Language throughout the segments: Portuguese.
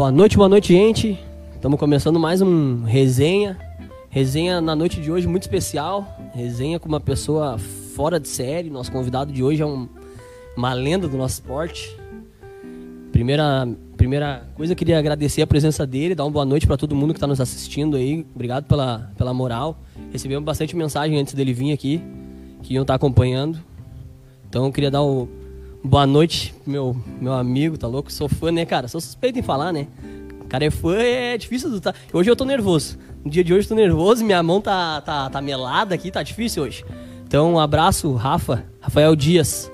Boa noite, boa noite, gente. Estamos começando mais um resenha. Resenha na noite de hoje muito especial. Resenha com uma pessoa fora de série. Nosso convidado de hoje é um, uma lenda do nosso esporte. Primeira, primeira coisa, eu queria agradecer a presença dele, dar uma boa noite para todo mundo que está nos assistindo aí. Obrigado pela, pela moral. Recebemos bastante mensagem antes dele vir aqui, que iam estar tá acompanhando. Então eu queria dar o boa noite meu meu amigo, tá louco? Sou fã, né, cara? Sou suspeito em falar, né? Cara, é fã, é difícil do tá. Hoje eu tô nervoso. No dia de hoje eu tô nervoso, minha mão tá, tá, tá melada aqui, tá difícil hoje. Então, um abraço, Rafa, Rafael Dias.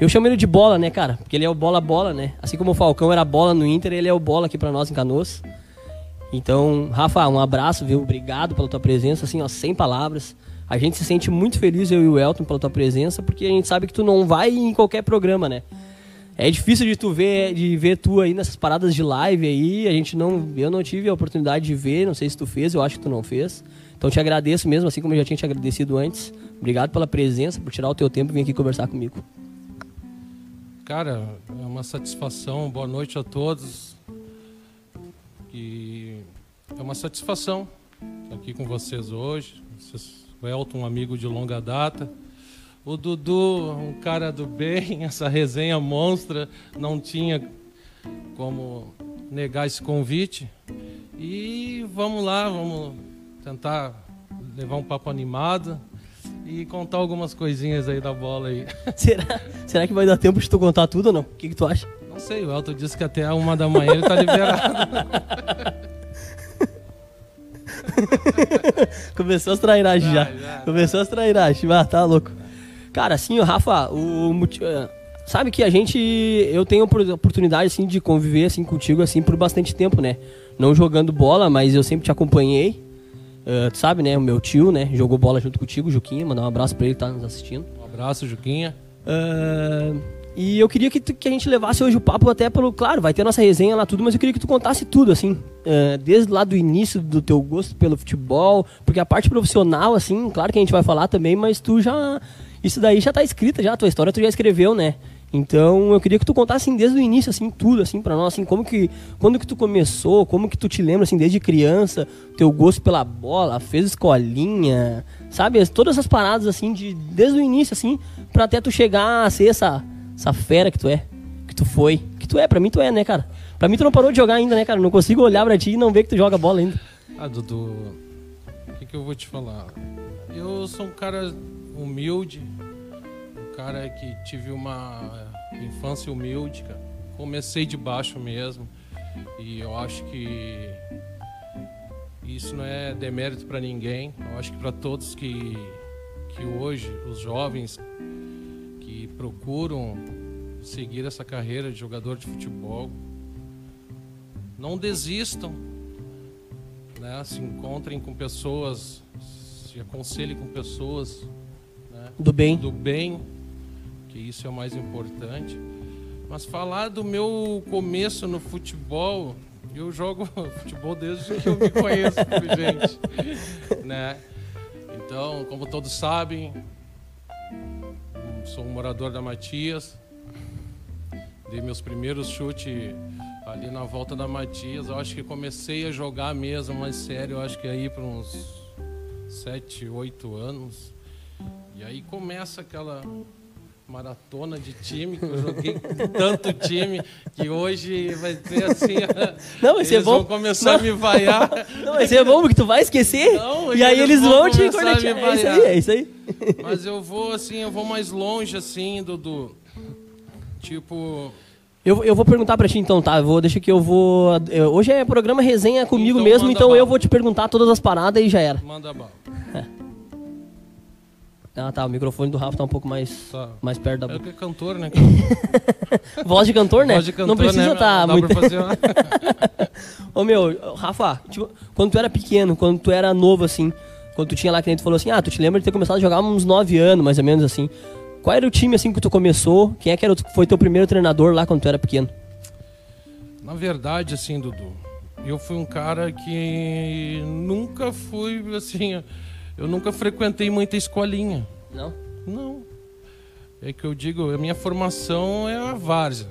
Eu chamo ele de bola, né, cara? Porque ele é o bola-bola, né? Assim como o Falcão era bola no Inter, ele é o bola aqui pra nós em Canoas. Então, Rafa, um abraço, viu? Obrigado pela tua presença, assim, ó, sem palavras. A gente se sente muito feliz, eu e o Elton, pela tua presença, porque a gente sabe que tu não vai em qualquer programa, né? É difícil de tu ver, de ver tu aí nessas paradas de live aí. A gente não, eu não tive a oportunidade de ver, não sei se tu fez, eu acho que tu não fez. Então te agradeço mesmo, assim como eu já tinha te agradecido antes. Obrigado pela presença, por tirar o teu tempo e vir aqui conversar comigo. Cara, é uma satisfação. Boa noite a todos. E é uma satisfação estar aqui com vocês hoje. Vocês o Elton, um amigo de longa data. O Dudu, um cara do bem, essa resenha monstra, não tinha como negar esse convite. E vamos lá, vamos tentar levar um papo animado e contar algumas coisinhas aí da bola aí. Será, será que vai dar tempo de tu contar tudo ou não? O que, que tu acha? Não sei, o Elton disse que até uma da manhã ele tá liberado. Começou as trairagens já. já. Começou as trairagens. Ah, tá louco. Cara, assim, o Rafa, o, eh, sabe que a gente eu tenho oportunidade assim de conviver assim contigo assim por bastante tempo, né? Não jogando bola, mas eu sempre te acompanhei. Uh, tu sabe, né? O meu tio, né? Jogou bola junto contigo, Juquinha. Mandar um abraço pra ele que tá nos assistindo. Um abraço, Juquinha. Uh, e eu queria que, tu, que a gente levasse hoje o papo até pelo. Claro, vai ter nossa resenha lá, tudo, mas eu queria que tu contasse tudo, assim. Uh, desde lá do início do teu gosto pelo futebol. Porque a parte profissional, assim, claro que a gente vai falar também, mas tu já. Isso daí já tá escrita, já. A tua história tu já escreveu, né? Então eu queria que tu contasse assim, desde o início, assim, tudo, assim, para nós, assim, como que. Quando que tu começou, como que tu te lembra, assim, desde criança, teu gosto pela bola, fez escolinha, sabe? Todas essas paradas, assim, de, desde o início, assim, pra até tu chegar a ser essa essa fera que tu é, que tu foi, que tu é, pra mim tu é, né, cara? Pra mim tu não parou de jogar ainda, né, cara? Não consigo olhar pra ti e não ver que tu joga bola ainda. Ah, Dudu, o que, que eu vou te falar? Eu sou um cara humilde, um cara que tive uma infância humilde, cara. Comecei de baixo mesmo e eu acho que isso não é demérito para ninguém. Eu acho que para todos que, que hoje, os jovens procuram seguir essa carreira de jogador de futebol, não desistam, né? se encontrem com pessoas, se aconselhem com pessoas né? do bem, do bem, que isso é o mais importante. Mas falar do meu começo no futebol, eu jogo futebol desde que eu me conheço, gente, né? Então, como todos sabem, sou um morador da Matias. Dei meus primeiros chutes ali na volta da Matias. Eu acho que comecei a jogar mesmo, mais sério, eu acho que aí para uns 7, 8 anos. E aí começa aquela maratona de time, que eu joguei tanto time que hoje vai ser assim. Não, vai ser bom. vão começar não. a me vaiar. Não, vai ser bom porque tu vai esquecer. Não, e aí eles vão, vão te cornetear. É isso aí, é isso aí. Mas eu vou assim, eu vou mais longe assim, Dudu. Tipo. Eu, eu vou perguntar pra ti então, tá? Eu vou, deixa que eu vou. Eu, hoje é programa resenha comigo então, mesmo, então bala. eu vou te perguntar todas as paradas e já era. Manda bala. É. Ah, tá. O microfone do Rafa tá um pouco mais, tá. mais perto da boca. É que é cantor, né? Voz de cantor, né? Voz de cantor, Não precisa né? tá Não muito... fazer uma... Ô, meu, Rafa, tipo, quando tu era pequeno, quando tu era novo, assim, quando tu tinha lá que tu falou assim, ah, tu te lembra de ter começado a jogar uns 9 anos, mais ou menos, assim. Qual era o time, assim, que tu começou? Quem é que era, foi teu primeiro treinador lá quando tu era pequeno? Na verdade, assim, Dudu, eu fui um cara que nunca fui, assim eu nunca frequentei muita escolinha. Não? Não. É que eu digo, a minha formação é a várzea.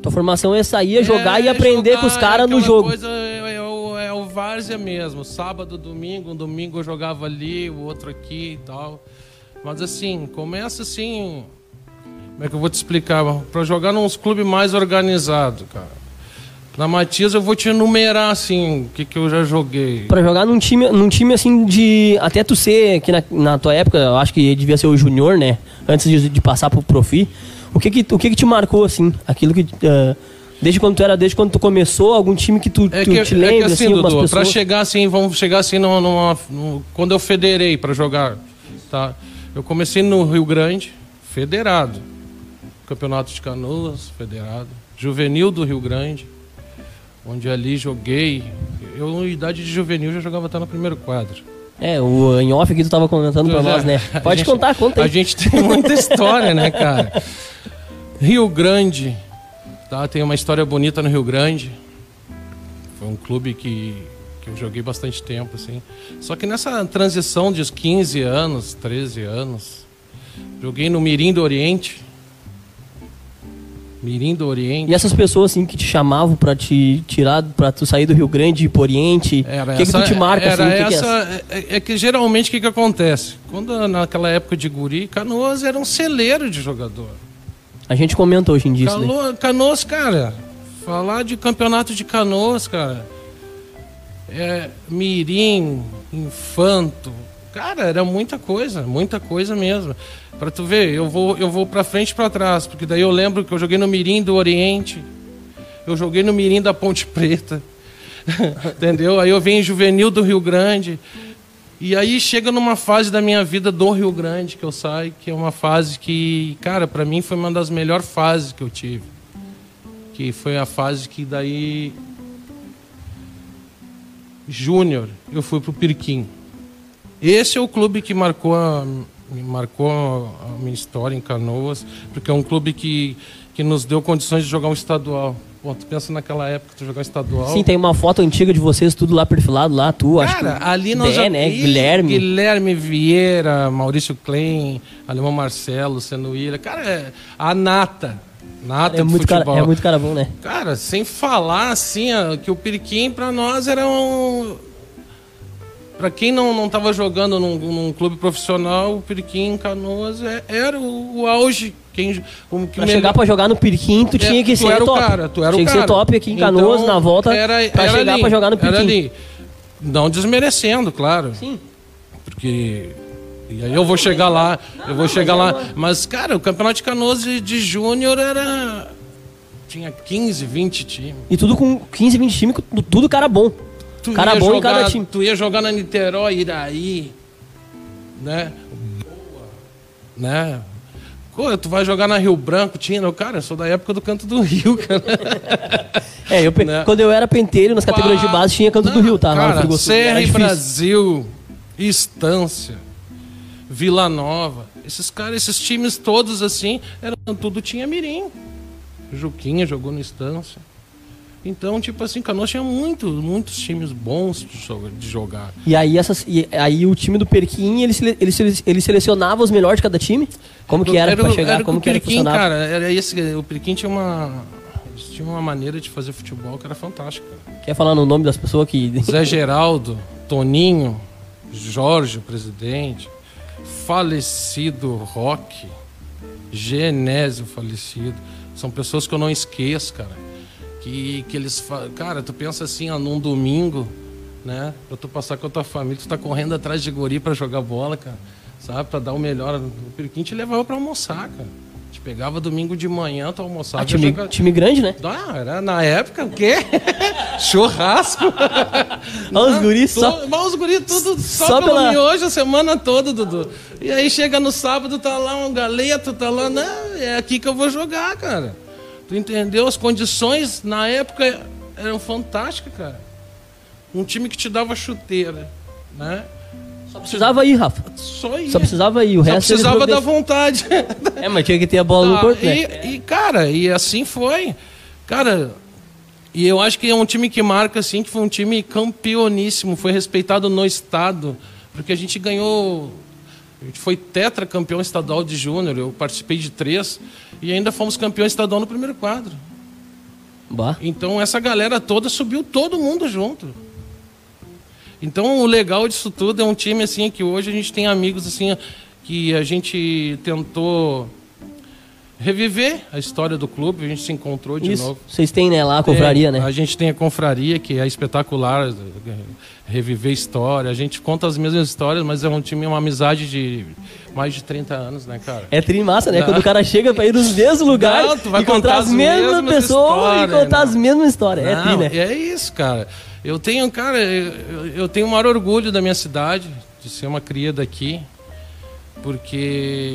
Tua formação é sair, jogar É, e aprender jogar com os caras no jogo. Coisa, é, é o, é o várzea mesmo. Sábado, domingo, um domingo eu jogava ali, o outro aqui e tal. Mas assim, começa assim. Como é que eu vou te explicar? Pra jogar nos clubes mais organizados, cara. Na Matias eu vou te enumerar assim, o que, que eu já joguei. Pra jogar num time, num time assim de. Até tu ser, que na, na tua época, eu acho que devia ser o junior, né? Antes de, de passar pro profi. O que que, o que que te marcou, assim? Aquilo que. ah, desde quando tu era, desde quando tu começou, algum time que tu, É tu que, te é lembra, que assim, algumas Dudu, pra chegar assim, vamos chegar assim numa, numa- no- quando eu federei pra jogar, tá? Eu comecei no Rio Grande, federado. Campeonato de Canoas, federado. Juvenil do Rio Grande, onde ali joguei. Eu, em idade de juvenil, já jogava até no primeiro quadro. É, o em off aqui tu tava comentando Já. nós, né? A Pode gente- contar, conta A aí. gente tem muita história, né, cara? Rio Grande, tá? Tem uma história bonita no Rio Grande. Foi um clube que, que eu joguei bastante tempo, assim. Só que nessa transição de 15 anos, 13 anos, joguei no Mirim do Oriente. Mirim do Oriente. E essas pessoas, assim, que te chamavam pra te tirar, pra tu sair do Rio Grande e ir pro Oriente, o que, que tu essa- te marca, era assim? o que que é essa, é, é que geralmente o que, que acontece? Quando naquela época de guri, Canoas era um celeiro de jogador. A gente comenta hoje em dia daí. Cano, Canoas, cara, falar de campeonato de Canoas, cara, é Mirim, Infanto, cara, era muita coisa, muita coisa mesmo. Pra tu ver, eu vou, eu vou pra frente e pra trás, porque daí eu lembro que eu joguei no Mirim do Oriente, eu joguei no Mirim da Ponte Preta, entendeu? Aí eu venho em Juvenil do Rio Grande, e aí chega numa fase da minha vida do Rio Grande que eu saio, que é uma fase que, cara, pra mim foi uma das melhores fases que eu tive. Que foi a fase que daí Júnior, eu fui pro Pirquim. Esse é o clube que marcou a, marcou a minha história em Canoas, porque é um clube que, que nos deu condições de jogar um estadual. Pô, tu pensa naquela época, tu jogar um estadual. Sim, tem uma foto antiga de vocês, tudo lá perfilado, lá, tu, acho Cara, que... ali nós Dé, já... né? Guilherme. Guilherme Vieira, Maurício Klein, Alemão Marcelo, Senuíra. Cara, é a nata. Nata É muito, cara, é muito cara bom, né? Cara, sem falar assim, ó, que o Periquim pra nós era um. Pra quem não, não tava jogando num, num clube profissional, o Periquim em Canoas é- era o, o auge. Quem, o, que Pra melhor- chegar pra jogar no Pirquim, tu é, tinha que tu ser era top. o cara, tu era tinha o que cara. ser top aqui em Canoas, Então, na volta, era- pra era chegar ali, pra jogar no era Pirquim. ali. Não desmerecendo, claro. Sim. Porque. E aí eu vou chegar lá, eu vou chegar lá. Mas, cara, o campeonato de Canoas de, de Júnior era. Tinha 15, 20 times. E tudo com 15, 20 times, tudo cara bom. Tu cara bom em jogar, cada time. Tu ia jogar na Niterói, Iraí, né? Boa, né? Pô, tu vai jogar na Rio Branco, tinha, não? cara, eu sou da época do Canto do Rio, cara. É, eu, Né? quando eu era penteiro nas categorias de base, tinha Canto do Não, Rio, tá? Cara. Serra e. Brasil, Estância, Vila Nova, esses caras, esses times todos assim, eram tudo tinha mirim. Juquinha jogou no Estância. Então, tipo assim, Canoas tinha muito, muitos times bons de joga- de jogar. E aí, essas, e aí o time do Perquim, ele, ele, ele selecionava os melhores de cada time? Como que era, pra o- chegar? era como o que era Periquim, funcionava? cara, era esse, o Periquim tinha uma eles tinham uma maneira de fazer futebol que era fantástica. Quer falar no nome das pessoas que... Zé Geraldo, Toninho, Jorge, o presidente, falecido Roque, Genésio falecido. São pessoas que eu não esqueço, cara. Que, que eles. fa- Cara, tu pensa assim, ó, num domingo, né? Pra tu passar com a tua família, tu tá correndo atrás de guri pra jogar bola, cara. Sabe? Pra dar o melhor. O Periquim te levava pra almoçar, cara. Te pegava domingo de manhã, tu almoçava. Ah, time, jogar- time grande, né? ah, era na época o quê? Churrasco. Olha os guris só... Mas os guris tudo só, Só pelo pela- miojo a semana toda, Dudu. E aí chega no sábado, tá lá um galeto, tá lá, não, é aqui que eu vou jogar, cara. Tu entendeu? As condições na época eram fantásticas, cara. Um time que te dava chuteira, né? Só precisava ir, Rafa. Só isso. Só precisava ir, o Só resto... precisava da vontade. É, mas tinha que ter a bola no Tá, corpo, né? e, e, cara, e assim foi. Cara, e eu acho que é um time que marca, assim, que foi um time campeoníssimo, foi respeitado no estado, porque a gente ganhou. A gente foi tetracampeão estadual de júnior, eu participei de três, e ainda fomos campeões estadual no primeiro quadro. Bah. Então essa galera toda subiu todo mundo junto. Então o legal disso tudo é um time assim que hoje a gente tem amigos assim que a gente tentou reviver a história do clube, a gente se encontrou de Isso. novo. Vocês têm, né, lá a confraria, É, né? A gente tem a confraria, que é espetacular, reviver história. A gente conta as mesmas histórias, mas é um time, uma amizade de mais de 30 anos, né, cara? É tri massa, né? Não. Quando o cara chega pra ir nos mesmos lugares Não, e encontrar contar as as mesmas mesmas pessoas e contar né? as mesmas histórias. É tri, Não, né? é isso, cara. Eu tenho, cara, eu, eu tenho o maior orgulho da minha cidade, de ser uma cria daqui, porque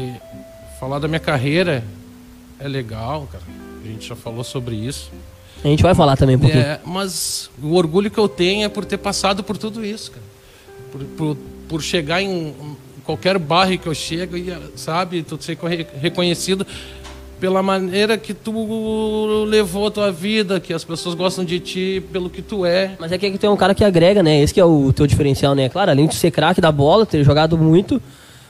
falar da minha carreira é legal, cara. A gente já falou sobre isso. A gente vai falar também um pouquinho. É, mas o orgulho que eu tenho é por ter passado por tudo isso, cara. Por, por, por chegar em, qualquer bairro que eu chego e, sabe, tu ser reconhecido pela maneira que tu levou a tua vida, que as pessoas gostam de ti pelo que tu é. Mas é que tu é um cara que agrega, né? Esse que é o teu diferencial, né? Claro, além de ser craque da bola, ter jogado muito,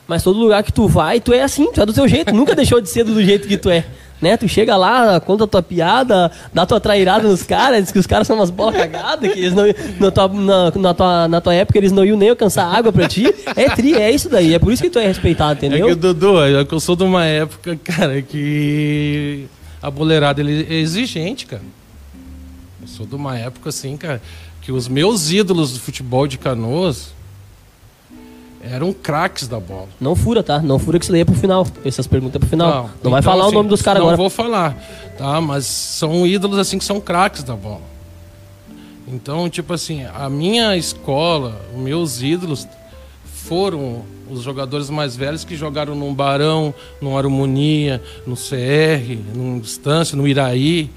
mas todo lugar que tu vai, tu é assim, tu é do teu jeito, nunca deixou de ser do jeito que tu é. Né? Tu chega lá, conta a tua piada, dá tua trairada nos caras, diz que os caras são umas bolas cagadas, que eles não, na, tua, na, na tua, na tua época eles não iam nem alcançar água pra ti. É tri, é isso daí, é por isso que tu é respeitado, É entendeu? que, Dudu, é que eu sou de uma época, cara, que a boleirada ele é exigente, cara. Eu sou de uma época assim, cara, que os meus ídolos do futebol de canoas eram craques da bola. Não fura, tá? Não fura que isso daí é pro final. Essas perguntas é pro final. Não, vai então, falar assim, o nome dos caras não agora. vou falar, tá? Mas são ídolos assim que são craques da bola. Então, tipo assim, a minha escola, os meus ídolos foram os jogadores mais velhos que jogaram no Barão, no Harmonia, no CR, no Distância, no Iraí.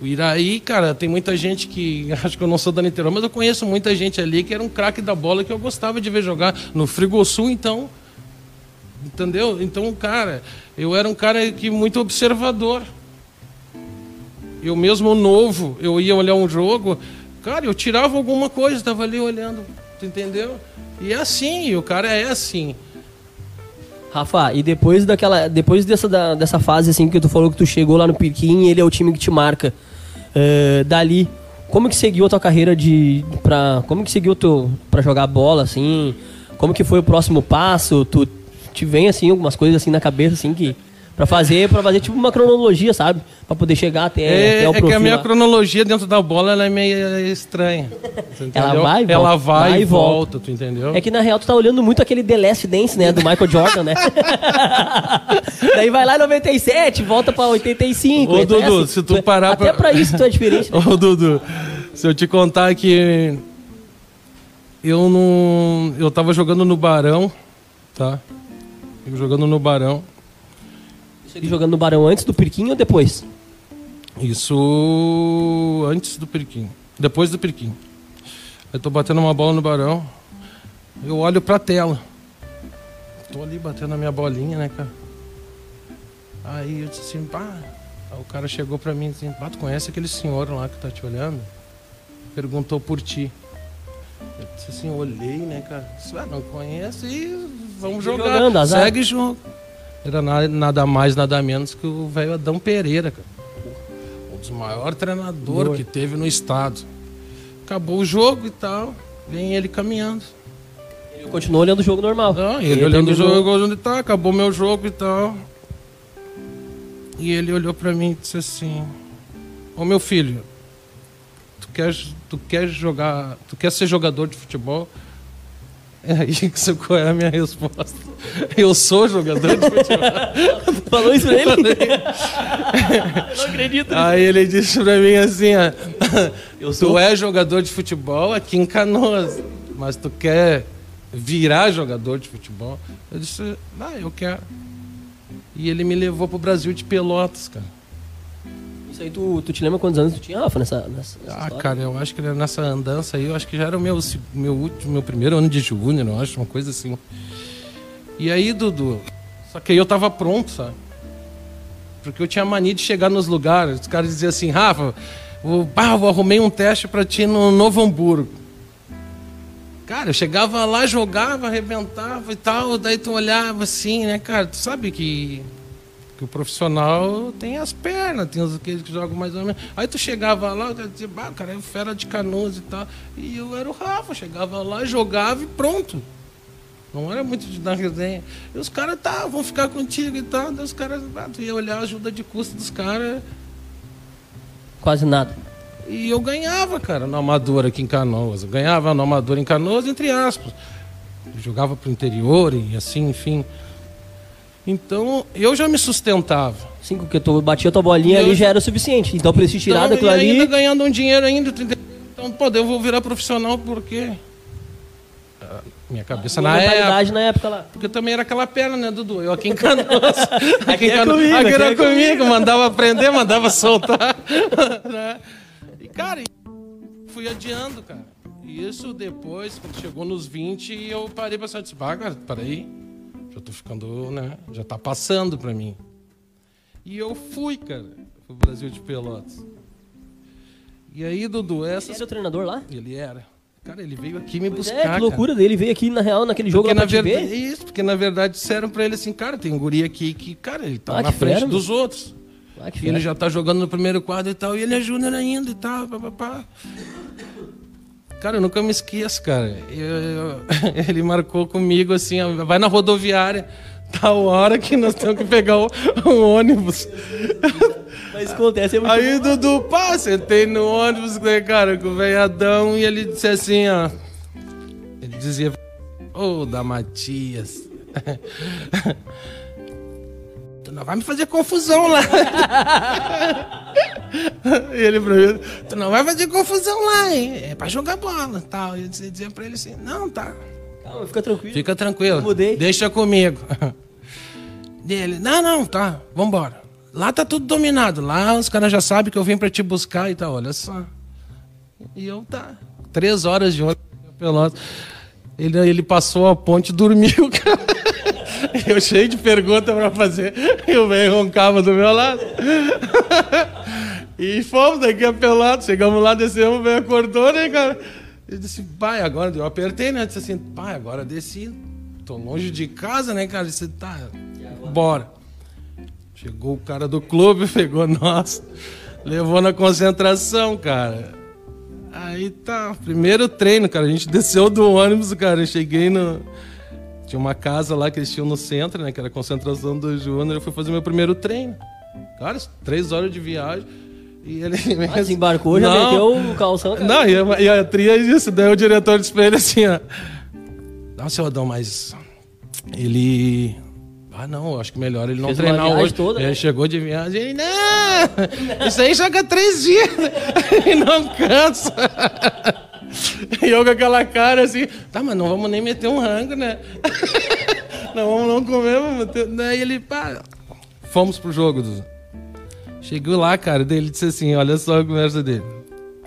O Iraí, cara, tem muita gente que. Acho que eu não sou da Niterói, mas eu conheço muita gente ali que era um craque da bola que eu gostava de ver jogar. No Frigosul, então. Entendeu? Então, cara, eu era um cara que muito observador. Eu mesmo novo, eu ia olhar um jogo, cara, eu tirava alguma coisa, estava ali olhando, entendeu? E é assim, o cara é assim. Rafa, e depois daquela. Depois dessa, da- dessa fase assim que tu falou que tu chegou lá no Pirquim ele é o time que te marca. eh, dali, como que seguiu a tua carreira de. Pra, como que seguiu tu pra jogar bola, assim? Como que foi o próximo passo? Tu te vem assim, algumas coisas assim na cabeça, assim, que. Pra fazer, pra fazer tipo uma cronologia, sabe? Pra poder chegar até, É, até o é que a minha lá. cronologia dentro da bola ela é meio estranha. Ela vai e Ela volta, vai, vai e volta. volta, tu entendeu? É que na real tu tá olhando muito aquele The Last Dance, né? Do Michael Jordan, né? Daí vai lá em 97, volta pra 85. Ô, tu é Dudu, assim, se tu é- parar Até pra- pra isso tu é diferente. né? Ô, Dudu, se eu te contar que eu não. Eu tava jogando no Barão, tá? Eu jogando no Barão. Ali jogando no Barão antes do Pirquinho ou depois? Isso antes do Periquim. Depois do Periquim. Eu tô batendo uma bola no Barão. Eu olho pra tela. Tô ali batendo a minha bolinha, né, cara? Aí eu disse assim, pá. Aí o cara chegou pra mim e disse, pá, tu conhece aquele senhor lá que tá te olhando? Perguntou por ti. Eu disse assim, olhei, né, cara? Disse, ah, não conhece e vamos Segue jogar. jogando, azar. Segue jogo. Era na- nada mais, nada menos que o velho Adão Pereira, cara. Um dos maiores treinadores Boa. que teve no estado. Acabou o jogo e tal, vem ele caminhando. Ele continuou olhando o jogo normal. Não, ele olhando o jogo onde tá, acabou meu jogo e tal. E ele olhou pra mim e disse assim: Ô meu filho, tu quer, tu quer jogar, tu quer ser jogador de futebol? É aí que você- qual é a minha resposta? Eu sou jogador de futebol. Falou isso pra ele? Eu não acredito. Aí ele disse pra mim assim: ó, Eu Tu é jogador de futebol aqui em Canoas, mas tu quer virar jogador de futebol? Eu disse, ah, eu quero. E ele me levou pro Brasil de Pelotas, cara. Isso aí, tu, tu te lembra quantos anos tu tinha, Rafa, nessa, nessa, nessa Ah, história? cara, eu acho que nessa andança aí, eu acho que já era o meu, meu, último, meu primeiro ano de júnior, eu acho, uma coisa assim. E aí, Dudu, só que aí eu tava pronto, sabe? Porque eu tinha mania de chegar nos lugares, os caras diziam assim, Rafa, eu, ah, eu arrumei um teste pra ti no Novo Hamburgo. Cara, eu chegava lá, jogava, arrebentava e tal, daí tu olhava assim, né, cara, tu sabe que Porque o profissional tem as pernas, tem aqueles que jogam mais ou menos. Aí tu chegava lá, eu dizia, bah, cara, é fera de canoas e tal. E eu era o Rafa, chegava lá, jogava e pronto. Não era muito de dar resenha. E os caras, tá, vão ficar contigo e tal. Daí os caras, ah, tu ia olhar a ajuda de custo dos caras. Quase nada. E eu ganhava, cara, no Amador aqui em Canoas. Eu ganhava no Amador em Canoas, entre aspas. Eu jogava pro interior e assim, enfim. Então, eu já me sustentava. Sim, porque tu batia tua bolinha Eu- ali já era o suficiente. Então, pra esse tirar Então, daquilo e ainda ali. ganhando um dinheiro ainda. Então, pô, eu vou virar profissional porque... Minha cabeça na época... na época lá. Porque também era aquela perna, né, Dudu? Eu aqui em Canoas. aqui em é comigo, aqui aqui era é comigo, mandava aprender, mandava soltar. né? E, cara, fui adiando, cara. E isso depois, quando chegou nos 20, eu parei pra disse, ah, cara, peraí. Já tô ficando, né? Já tá passando pra mim. E eu fui, cara, pro Brasil de Pelotas. E aí, Dudu, Você essas. era o treinador lá? Ele era. Cara, ele veio aqui me Pois buscar. é, que cara. loucura dele. Veio aqui, na real, naquele jogo Porque lá na verdade, ver. isso, porque na verdade disseram pra ele assim, cara, tem um guri aqui que, cara, ele tá Ah, na frente fera, dos outros. Ah, E ele já tá jogando no primeiro quadro e tal, e ele é júnior ainda e tal, papapá. Cara, eu nunca me esqueço, cara. Eu- eu- ele marcou comigo assim, vai na rodoviária, tal hora que nós temos que pegar o, o ônibus. Mas acontece, é muito Aí, Dudu, pá, sentei no ônibus, né, cara, com o velhadão, e ele disse assim, ó. Ele dizia, ô, da Matias. tu não vai me fazer confusão lá. e ele pra mim, tu não vai fazer confusão lá, hein? É pra jogar bola tal. E eu dizia pra ele assim, não, tá. Calma, fica tranquilo. Fica tranquilo. Eu mudei. Deixa comigo. Dele, não, não, tá, vambora. Lá tá tudo dominado. Lá os caras já sabem que eu vim pra te buscar e tal, olha só. E eu tá. Três horas de ônibus Pelotas. Ele, ele passou a ponte e dormiu, cara. Eu cheio de perguntas pra fazer. E o velho roncava do meu lado. E fomos daqui a Pelotas. Chegamos lá, descemos, o velho acordou, né, cara? Ele disse, pai, agora. Eu apertei, né? Disse assim, pai, agora desci. Tô longe de casa, né, cara? Ele disse, tá, bora. Chegou o cara do clube, pegou nós, levou na concentração, cara. Aí tá, primeiro treino, cara. A gente desceu do ônibus, cara. Eu cheguei no. Tinha uma casa lá que eles tinham no centro, né? Que era a concentração do Júnior. Eu fui fazer meu primeiro treino. Cara, três horas de viagem. E ele. Ah, desembarcou, já Não. meteu o calção, cara. Não, e a, e a tria é isso. Daí o diretor disse pra ele assim, ó. Não, seu Adão, mas ele. Ah, não, acho que melhor ele não Fez treinar hoje. toda, ele né? chegou de viagem ele, não! Isso aí joga três dias e não cansa. E eu com aquela cara assim, tá, mas não vamos nem meter um rango, né? Não vamos não comer, vamos ter... Daí ele, pá, fomos pro jogo, Dudu. Chegou lá, cara, daí ele disse assim, olha só a conversa dele.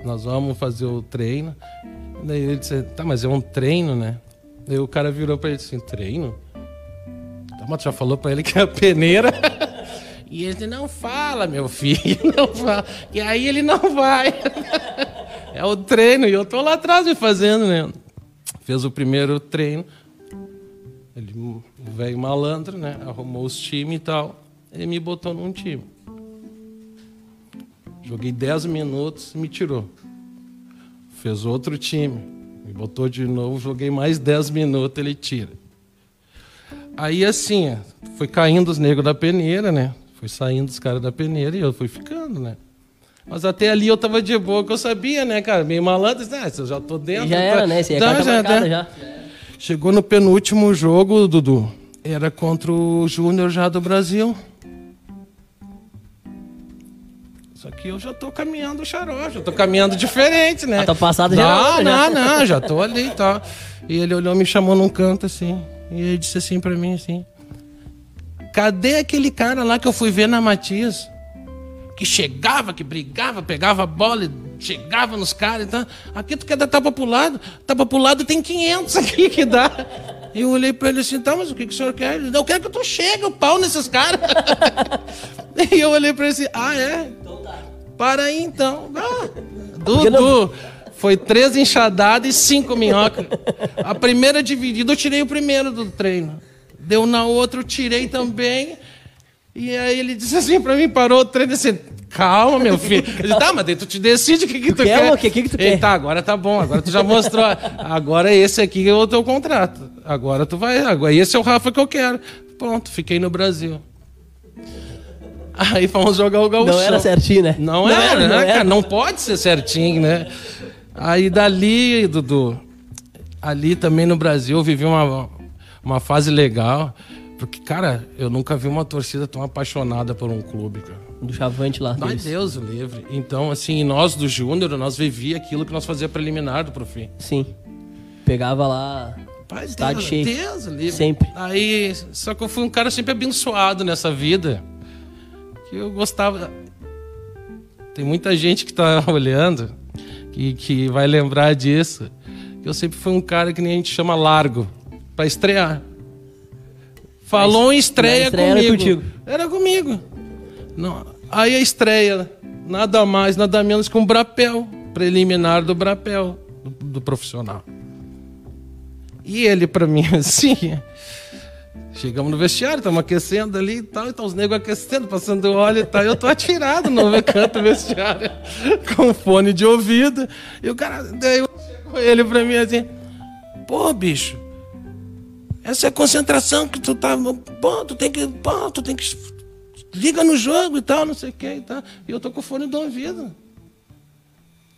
Nós vamos fazer o treino. Daí ele disse, tá, mas é um treino, né? Daí o cara virou pra ele assim, treino? Tá, mas tu já falou pra ele que é a peneira. E ele disse, não fala, meu filho, não fala. E aí ele não vai. É o treino, e eu tô lá atrás me fazendo, né? Fez o primeiro treino. Ele, o velho malandro, né? Arrumou os times e tal. Ele me botou num time. Joguei 10 minutos me tirou. Fez outro time. Me botou de novo, joguei mais 10 minutos, ele tira. Aí assim, foi caindo os negros da peneira, né? Foi saindo os caras da peneira e eu fui ficando, né? Mas até ali eu tava de boa, que eu sabia, né, cara? Meio malandro, disse, ah, se eu já tô dentro. Já tá- era, né? Você Tá, carta já, marcada tá. já. Chegou no penúltimo jogo, Dudu. Era contra o Júnior já do Brasil. Só que eu já tô caminhando xarope, já tô caminhando diferente, né? Ah, tá passado já Não, não, já. não, já tô ali e tal. E ele olhou, me chamou num canto assim. E ele disse assim pra mim assim: Cadê aquele cara lá que eu fui ver na Matias? Que chegava, que brigava, pegava a bola e chegava nos caras e tal. Aqui tu quer dar tapa pro lado? Tapa pro lado tem 500 aqui que dá. E eu olhei pra ele assim, tá, mas o que, que o senhor quer? Ele disse, eu quero que tu chegue o pau nesses caras. e eu olhei pra ele assim, ah, é? Para aí então. Ah, Dudu, foi três enxadadas e cinco minhocas. A primeira dividida, eu tirei o primeiro do treino. Deu na outra, eu tirei também. E aí ele disse assim pra mim, parou o treino assim, calma, meu filho. Eu disse, tá, mas daí tu te decide o que, que tu, quer quer. o que que tu quer? Tá, agora tá bom, agora tu já mostrou. Agora esse aqui é o teu contrato. Agora tu vai, agora esse é o Rafa que eu quero. Pronto, fiquei no Brasil. Aí fomos jogar o gauchão. Não era certinho, né? Não, Não era, era, né, não era. cara? Não pode ser certinho, né? Aí dali, Dudu, ali também no Brasil eu vivi uma, uma fase legal. Porque, cara, eu nunca vi uma torcida tão apaixonada por um clube, cara. Do chavante lá. Ai. Deus o livre. Então, assim, nós do Júnior, nós vivia aquilo que nós fazia preliminar do Profim. Sim. Pegava lá. Pai, Estádio Deus, cheio. Deus o livre. Sempre. Aí, só que eu fui um cara sempre abençoado nessa vida. Que eu gostava. Tem muita gente que tá olhando que, que vai lembrar disso. Que eu sempre fui um cara que nem a gente chama largo para estrear. Falou em estreia, estreia era comigo. contigo. Era comigo. Não. Aí a estreia, nada mais, nada menos que um brapel, preliminar do brapel, do, do profissional. E ele pra mim assim, chegamos no vestiário, estamos aquecendo ali e tal, e tá os negros aquecendo, passando óleo e tal, e eu tô atirado no canto do vestiário, com fone de ouvido, e o cara, daí eu chego ele pra mim assim, pô, bicho, essa é a concentração que tu tá, pô, tu tem que, pô, tu tem que, liga no jogo e tal, não sei o que e tal, e eu tô com o fone de ouvido.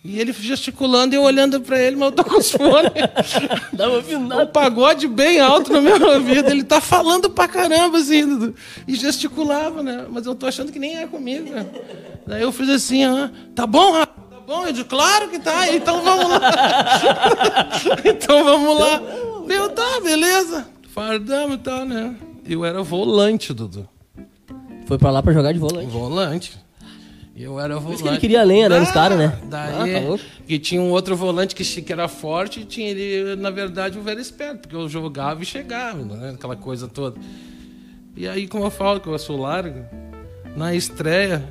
E ele gesticulando e eu olhando pra ele, mas eu tô com os fones. Não ouvi Um nada. pagode bem alto no meu ouvido. Ele tá falando pra caramba, assim, e gesticulava, né? Mas eu tô achando que nem é comigo. Né? Daí eu fiz assim, ah, tá bom, Rafa? Tá bom? Eu disse, claro que tá, então vamos lá. então vamos lá. Meu, tá, beleza. Fardamos e tal, né? Eu era volante, Dudu. Foi pra lá pra jogar de volante. Volante. E Eu era volante. isso que ele queria lenha, né, nos caras, né? Daí, Ah, tá louco. que tinha um outro volante que, que era forte e tinha ele, na verdade, o velho esperto, porque eu jogava e chegava, né? aquela coisa toda. E aí, como eu falo que eu sou largo, na estreia,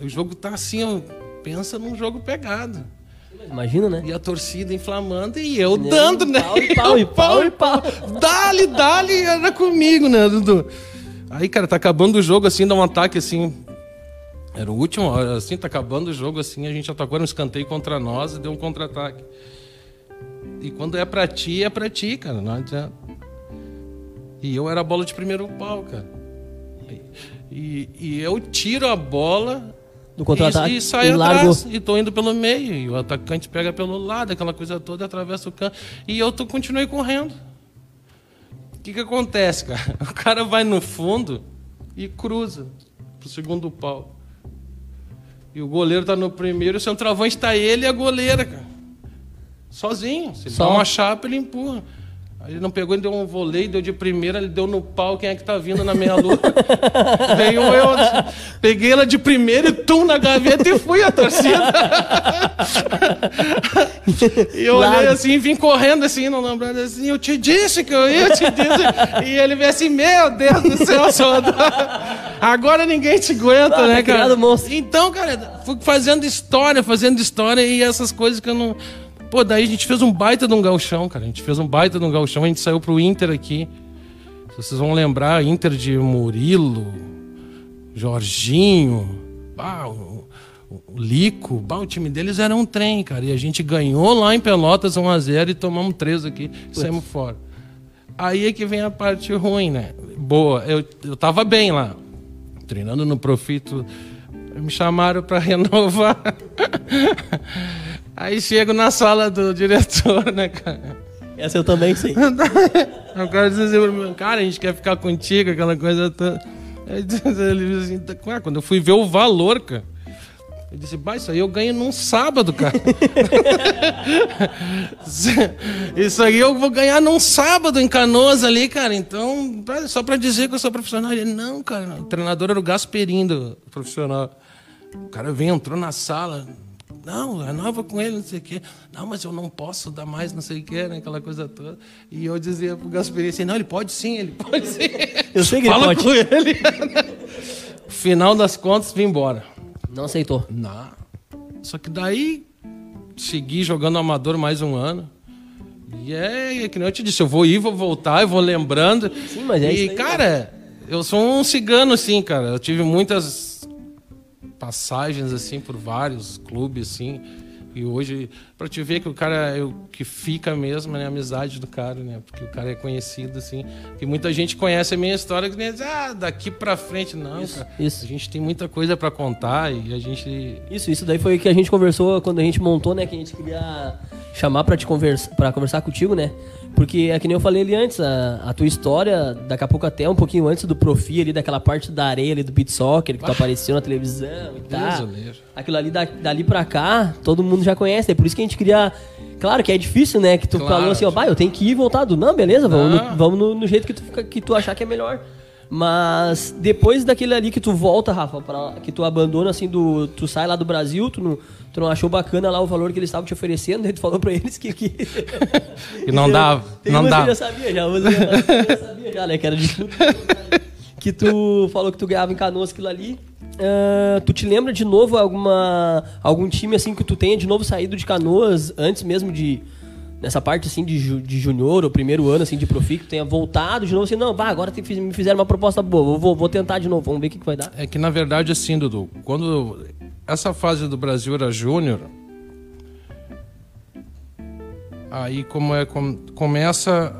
o jogo tá assim, ó, pensa num jogo pegado. Imagina, né? E a torcida inflamando e eu dando, né? Pau e pau, e pau, e pau. Dali, dali, era comigo, né, Dudu? Aí, cara, tá acabando o jogo assim, dá um ataque assim. Era o último, assim, tá acabando o jogo assim, a gente atacou, era um escanteio contra nós e deu um contra-ataque. E quando é pra ti, é pra ti, cara, não adianta. E eu era a bola de primeiro pau, cara. E, e eu tiro a bola Do contra-ataque. e, e saio E atrás. E tô indo pelo meio. E o atacante pega pelo lado, aquela coisa toda, atravessa o campo. E eu tô, continuei correndo. O que, que acontece, cara? O cara vai no fundo e cruza pro segundo pau. E o goleiro tá no primeiro, o centroavante tá ele e a goleira, cara. Sozinho. Se ele Só. dá uma chapa, ele empurra. Ele não pegou, ele deu um voleio, deu de primeira, ele deu no pau, quem é que tá vindo na meia-lua? Veio eu, peguei ela de primeira e tum na gaveta e fui a torcida. e eu olhei assim, vim correndo assim, não lembrando assim, eu te disse que eu ia, eu te disse. E ele veio assim, meu Deus do céu, Salvador. Agora ninguém te aguenta, Ah, né, tá cara? Então, cara, fui fazendo história, fazendo história e essas coisas que eu não. Pô, daí a gente fez um baita de um galchão, cara. A gente fez um baita de um galchão, a gente saiu pro Inter aqui. Vocês vão lembrar, Inter de Murilo, Jorginho, bah, o, o Lico, bah, o time deles era um trem, cara. E a gente ganhou lá em Pelotas 1x0 e tomamos 3 aqui e saímos fora. Aí é que vem a parte ruim, né? Boa, eu, eu tava bem lá, treinando no Profito. Me chamaram para renovar. Aí chego na sala do diretor, né, cara? Essa eu também sei. O cara disse assim pra mim, cara, a gente quer ficar contigo, aquela coisa toda. Aí ele disse assim, tá- quando eu fui ver o valor, cara. Eu disse, bah, isso aí eu ganho num sábado, cara. isso aí eu vou ganhar num sábado em Canoas ali, cara. Então, só pra dizer que eu sou profissional. Ele, não, cara, o treinador era o Gasperim do profissional. O cara veio, entrou na sala. Não, renova com ele, não sei o quê. Não, mas eu não posso dar mais, não sei o quê, né? Aquela coisa toda. E eu dizia pro Gasperini assim, não, ele pode sim, ele pode sim. Eu sei que ele Fala pode. com ele. Final das contas, vim embora. Não aceitou. Não. Só que daí, segui jogando amador mais um ano. E é, é que nem eu te disse, eu vou ir, vou voltar, eu vou lembrando. Sim, mas é E, isso aí, cara, eu sou um cigano, assim, cara. Eu tive muitas passagens, assim, por vários clubes, assim. E hoje, para te ver que o cara, é o que fica mesmo, né? A amizade do cara, né? Porque o cara é conhecido, assim. Que muita gente conhece a minha história, que nem diz, ah, daqui para frente. Não, Isso, cara. isso. A gente tem muita coisa para contar e a gente... Isso, isso daí foi o que a gente conversou quando a gente montou, né? Que a gente queria chamar pra te conversa, para conversar contigo, né? Porque é que nem eu falei ali antes, a, a tua história, daqui a pouco até um pouquinho antes do Profi ali, daquela parte da areia ali do beat soccer, que tu apareceu na televisão e tal. livre. Aquilo ali, da- dali pra cá, todo mundo já conhece, é por isso que a gente queria... Claro que é difícil, né? Que tu Claro. falou assim, ó, bah, eu tenho que ir voltado. Não, beleza, vamos, no, vamos no, no jeito que tu, que tu achar que é melhor. Mas depois daquele ali que tu volta, Rafa, pra, que tu abandona assim do. Tu sai lá do Brasil, tu não, tu não achou bacana lá o valor que eles estavam te oferecendo, daí tu falou pra eles que. que... Que não dava, Tem não dava. eu já sabia já, eu já sabia já, né? Que era de tudo. que tu falou que tu ganhava em canoas aquilo ali. Ah, tu te lembra de novo alguma algum time assim que tu tenha de novo saído de canoas antes mesmo de nessa parte assim de, ju, de junior ou primeiro ano assim de profi que tu tenha voltado de novo assim não bah, agora te me fizeram uma proposta boa vou, vou tentar de novo vamos ver o que, que vai dar É que na verdade assim, Dudu, quando essa fase do Brasil era júnior, aí como é com- começa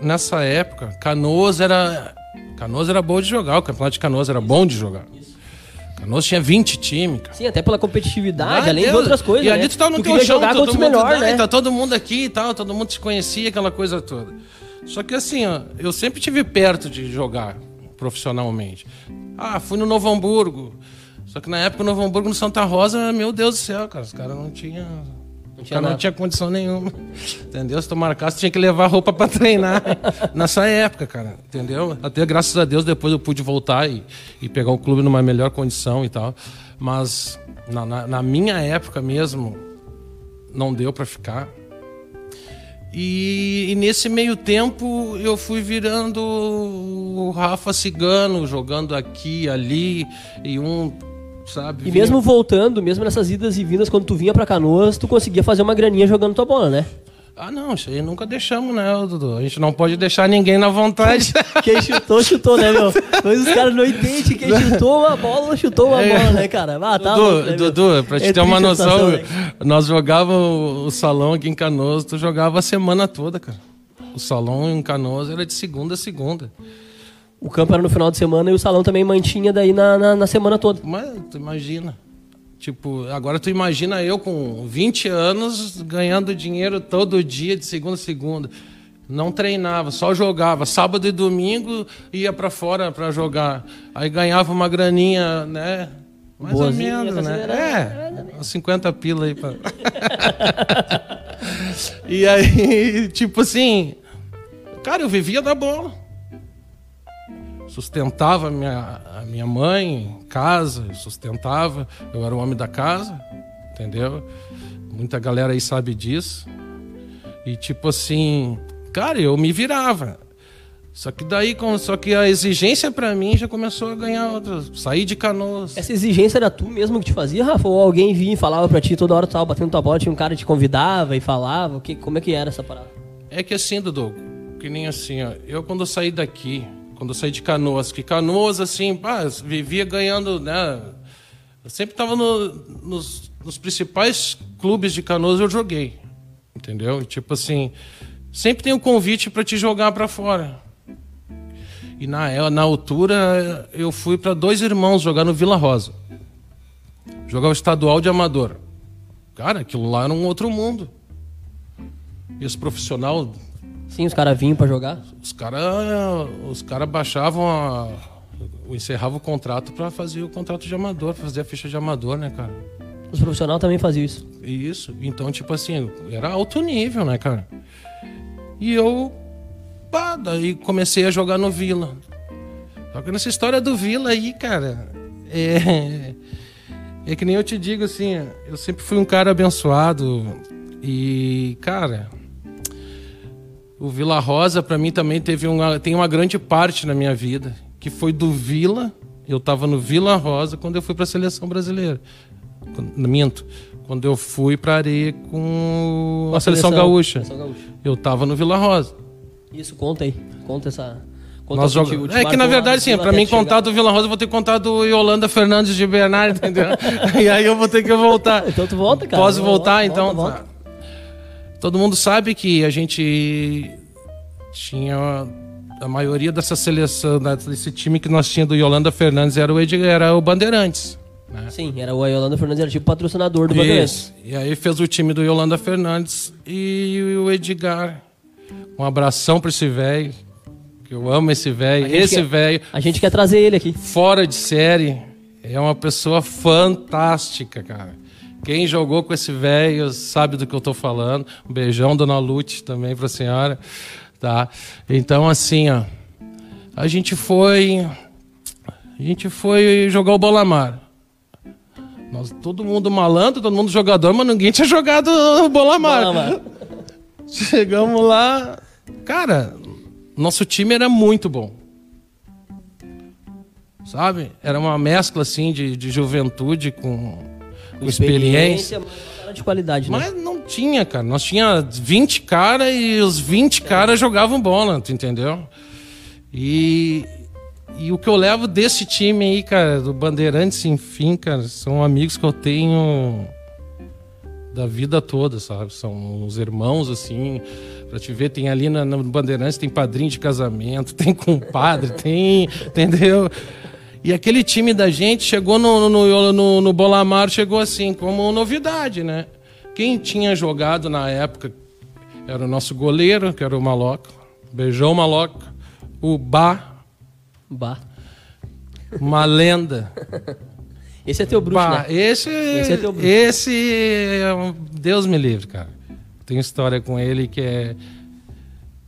nessa época, Canoas era Canoas era boa de jogar, o campeonato de Canoas era bom de jogar. Canoas tinha 20 times, cara. sim até pela competitividade Ah, além de Deus. outras coisas E ali né? tu tava no tu teu chão, jogar todo mundo, melhores né? né Tá todo mundo aqui e tal, todo mundo se conhecia, aquela coisa toda. Só que assim, ó, eu sempre tive perto de jogar profissionalmente. Ah, fui no Novo Hamburgo. Só que na época o Novo Hamburgo no Santa Rosa, meu Deus do céu, cara, os caras não tinham. Não tinha não tinha condição nenhuma. Entendeu? Se tu marcasse, tinha que levar roupa pra treinar nessa época, cara. Entendeu? Até graças a Deus depois eu pude voltar e, e pegar o clube numa melhor condição e tal. Mas na, na- na minha época mesmo, não deu pra ficar. E, e nesse meio tempo eu fui virando o Rafa Cigano, jogando aqui, ali, e um, sabe? E vinha- mesmo voltando, mesmo nessas idas e vindas, quando tu vinha pra Canoas, tu conseguia fazer uma graninha jogando tua bola, né? Ah, não, isso aí nunca deixamos, né, Dudu? A gente não pode deixar ninguém na vontade. Quem chutou, chutou, né, meu? Mas os caras não entendem. Quem chutou uma bola, chutou uma bola, né, cara? Ah, tá louco, né, Dudu? Dudu, pra te É ter uma noção, né? nós jogávamos o salão aqui em Canoas, tu jogava a semana toda, cara. O salão em Canoas era de segunda a segunda. O campo era no final de semana e o salão também mantinha daí na, na, na semana toda. Mas tu imagina. Tipo, agora tu imagina eu com 20 anos ganhando dinheiro todo dia, de segunda a segunda. Não treinava, só jogava. Sábado e domingo ia pra fora pra jogar. Aí ganhava uma graninha, né? Mais Boazinha, ou menos, né? era- É, uns 50 pila aí pra... e aí, tipo assim, cara, eu vivia da bola sustentava a minha, a minha mãe em casa, sustentava, eu era o homem da casa, entendeu? Muita galera aí sabe disso. E tipo assim, cara, eu me virava. Só que daí, com- só que a exigência pra mim já começou a ganhar outras. Sair de canoas. Essa exigência era tu mesmo que te fazia, Rafa? Ou alguém vinha e falava pra ti toda hora tu tava batendo tua bola, tinha um cara que te convidava e falava? Que, como é que era essa parada? É que assim, Dudu, que nem assim, ó, eu quando eu saí daqui, quando eu saí de Canoas, que Canoas, assim, pá, vivia ganhando, né? Eu sempre tava no- nos, nos principais clubes de Canoas, eu joguei, entendeu? E, tipo assim, sempre tem um convite para te jogar para fora. E na, na altura, eu fui para dois irmãos jogar no Vila Rosa. Jogar o estadual de amador. Cara, aquilo lá era um outro mundo. E os profissionais Sim, os caras vinham pra jogar. os caras os cara baixavam a. encerravam o contrato para fazer o contrato de amador, pra fazer a ficha de amador, né, cara? Os profissionais também faziam isso. Isso. Então, tipo assim, era alto nível, né, cara? E eu. Pá, daí comecei a jogar no Vila. Só que nessa história do Vila aí, cara. É. É que nem eu te digo assim, eu sempre fui um cara abençoado. E, cara. O Vila Rosa, pra mim, também teve uma, tem uma grande parte na minha vida. Que foi do Vila. Eu tava no Vila Rosa quando eu fui pra seleção brasileira. Quando- Minto. Quando eu fui pra areia com a seleção, gaúcha. Seleção gaúcha. Eu tava no Vila Rosa. Isso, conta aí. Conta essa. Contar Nós joga... te- o te É que na verdade, sim, até mim chegar. contar do Vila Rosa, eu vou ter que contar do Yolanda Fernandes de Bernardo, entendeu? e aí eu vou ter que voltar. Então tu volta, cara. Posso Volta, voltar, volta, então? volta. Tá. Todo mundo sabe que a gente tinha a maioria dessa seleção, desse time que nós tínhamos do Yolanda Fernandes era o Edgar, era o Bandeirantes. né? Sim, era o Yolanda Fernandes, era tipo patrocinador do Bandeirantes. E aí fez o time do Yolanda Fernandes e o Edgar. Um abração pra esse velho. Que eu amo esse velho. Esse velho, A gente quer trazer ele aqui. fora de série, é uma pessoa fantástica, cara. Quem jogou com esse velho sabe do que eu tô falando. Um beijão, dona Lute, também pra senhora. Tá? Então, assim, ó. A gente foi. A gente foi jogar o Bolamar. Nós, todo mundo malandro, todo mundo jogador, mas ninguém tinha jogado o Bolamar. Bolamar. Chegamos lá. Cara, nosso time era muito bom. Sabe? Era uma mescla assim de, de juventude com, com experiência. mas uma cara de qualidade, né? Mas não tinha, cara. Nós tinha 20 caras e os 20 caras jogavam bola, tu entendeu? E, e o que eu levo desse time aí, cara, do Bandeirantes, enfim, cara, são amigos que eu tenho da vida toda, sabe? São os irmãos, assim. Pra te ver, tem ali na, no Bandeirantes, tem padrinho de casamento, tem compadre, tem. Entendeu? E aquele time da gente chegou no, no, no, no Bolamar, chegou assim, como novidade, né? Quem tinha jogado na época era o nosso goleiro, que era o Maloca. Beijão, Maloca. O Bá, Bah. uma lenda. Esse é teu bruxo, Bah, né? esse, Esse é teu bruxo. esse é Deus me livre, cara. Tenho história com ele que é.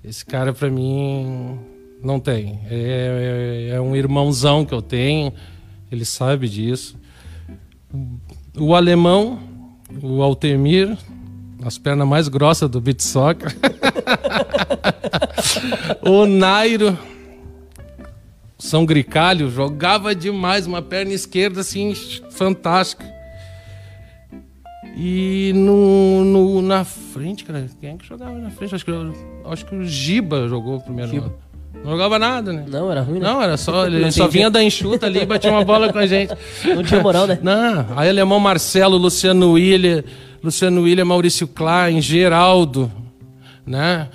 Esse cara pra mim não tem. É, é- é um irmãozão que eu tenho. Ele sabe disso. O alemão, o Altemir, as pernas mais grossas do beat soccer. o Nairo, São Gricalho, jogava demais, uma perna esquerda assim, fantástica. E no, no- na frente, cara, quem é que jogava na frente? Acho que, acho que o Giba jogou primeiro. Giba. Não jogava nada, né? Não, era ruim, né? Não, era só. Ele só vinha da enxuta ali e batia uma bola com a gente. Não tinha moral, né? Não, aí alemão Marcelo, Luciano William, Luciano William, Maurício Klein, Geraldo, né?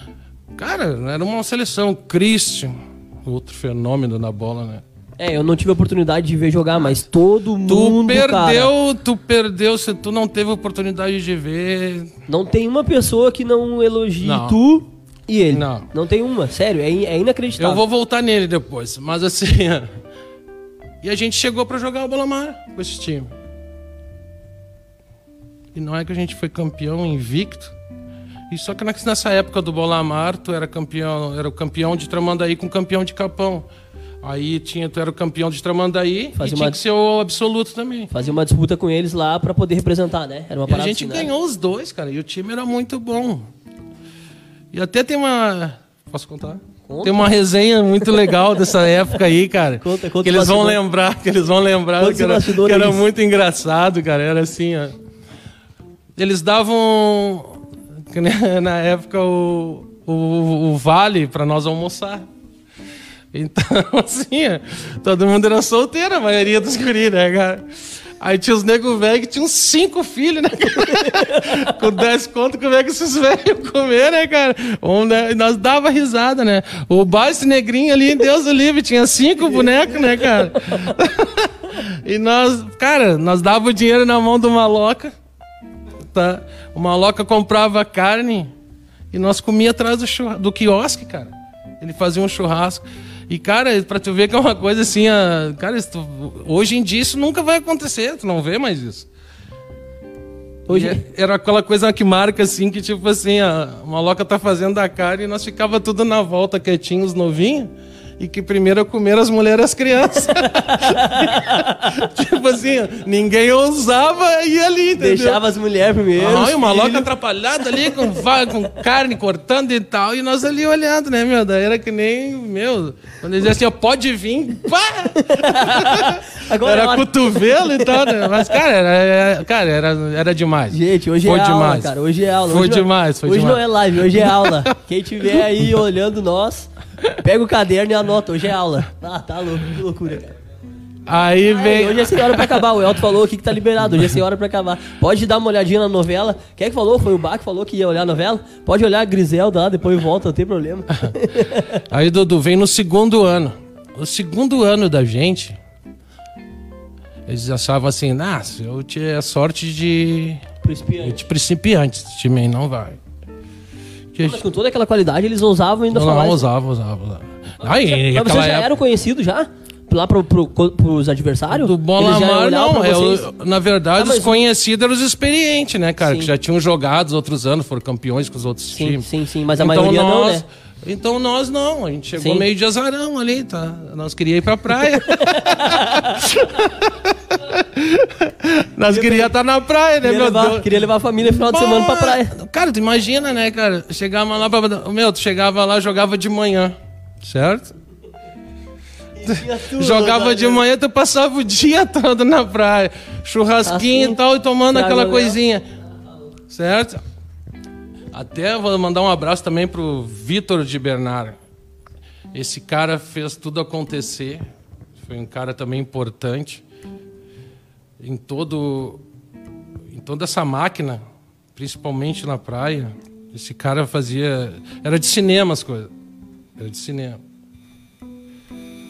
Cara, era uma seleção. Christian, outro fenômeno na bola, né? É, eu não tive a oportunidade de ver jogar, mas todo Tu mundo, cara, perdeu, tu perdeu, se tu não teve oportunidade de ver. não tem uma pessoa que não elogie Não. tu e ele. Não. Não tem uma, sério, é, é inacreditável. Eu vou voltar nele depois, mas assim. E a gente chegou pra jogar o Bolamar com esse time. E não é que a gente foi campeão invicto. E só que nessa época do Bolamar, tu era campeão, era o campeão de Tramandaí com campeão de Capão. Aí tinha, tu era o campeão de Tramandaí Fazia e tinha uma- que ser o absoluto também. Fazia uma disputa com eles lá pra poder representar, né? Era uma E a parada gente assim, né? ganhou os dois, cara, e o time era muito bom. E até tem uma. Posso contar? Conta. Tem uma resenha muito legal dessa época aí, cara. Conta, conta que eles vão lembrar, que eles vão lembrar Conta que era, que era muito engraçado, cara. Era assim, ó. Eles davam na época o, o, o vale pra nós almoçar. Então, assim, ó, todo mundo era solteiro, a maioria dos guris, né, cara? Aí tinha os nego velho que tinham cinco filhos, né? Com 10 conto, como é que esses velhos comer, né, cara? Um, né? Nós dava risada, né? O baixo negrinho ali, Deus do livre, tinha cinco bonecos, né, cara? e nós, cara, nós dava o dinheiro na mão do maloca, tá? O maloca comprava carne e nós comia atrás do, do quiosque, cara. Ele fazia um churrasco. E, cara, pra tu ver que é uma coisa assim, ah, cara, isso hoje em dia isso nunca vai acontecer, tu não vê mais isso. Hoje, E é- era aquela coisa que marca assim, que tipo assim, a maloca tá fazendo a carne e nós ficava tudo na volta, quietinhos, novinhos. E que primeiro comeram as mulheres as crianças. tipo assim, ninguém ousava ir ali, entendeu? deixava as mulheres primeiro. Ah, e uma loca filhos. atrapalhada ali, com, com carne cortando e tal, e nós ali olhando, né, meu? Daí era que nem, meu, quando eles diziam assim, pode vir, pá! Agora é era hora- cotovelo e tal, né? Mas, cara, era, cara, era, era demais. Gente, hoje Foi é aula, demais. cara. Hoje é aula. Foi hoje não- demais, foi hoje demais. não é live, hoje é aula. Quem tiver aí olhando nós, Pega o caderno e anota, hoje é aula. Ah, tá louco, que loucura, cara. Aí Ai, vem. hoje é sem hora pra acabar. O Elton falou aqui que tá liberado. Hoje é sem hora pra acabar. Pode dar uma olhadinha na novela. Quem é que falou? Foi o Bach que falou que ia olhar a novela? Pode olhar a Griselda lá, depois volta, não tem problema. Aí, Dudu, vem no segundo ano. O segundo ano da gente, eles achavam assim, ah, eu tinha sorte de, Principiante. de principiante, esse time aí não vai. Que Mas com toda aquela qualidade, eles ousavam ainda não, falar. não, isso. usava, usava, usava. Aí, Mas vocês já época, eram conhecidos já? Lá pro, pro, pros adversários? do Bola Mar, não. é na verdade, Ah, mas- os conhecidos eram os experientes, né, cara? Sim. Que já tinham jogado os outros anos, foram campeões com os outros Sim, times. sim, sim. Mas a maioria não, nós, né? Então nós não, a gente chegou Sim. meio de azarão ali, tá? Nós queríamos ir pra praia. nós queríamos estar na praia, né, Queria meu levar, Deus? queria levar a família final de semana pra praia. Cara, tu imagina, né, cara? Chegava lá pra. Meu, tu chegava lá, jogava de manhã, certo? Jogava de manhã, tu passava o dia todo na praia. Churrasquinho Assim, e tal, e tomando aquela coisinha. Certo? Até vou mandar um abraço também pro Vitor de Bernard. Esse cara fez tudo acontecer. Foi um cara também importante em todo em toda essa máquina, principalmente na praia. Esse cara fazia era de cinema as coisas. Era de cinema.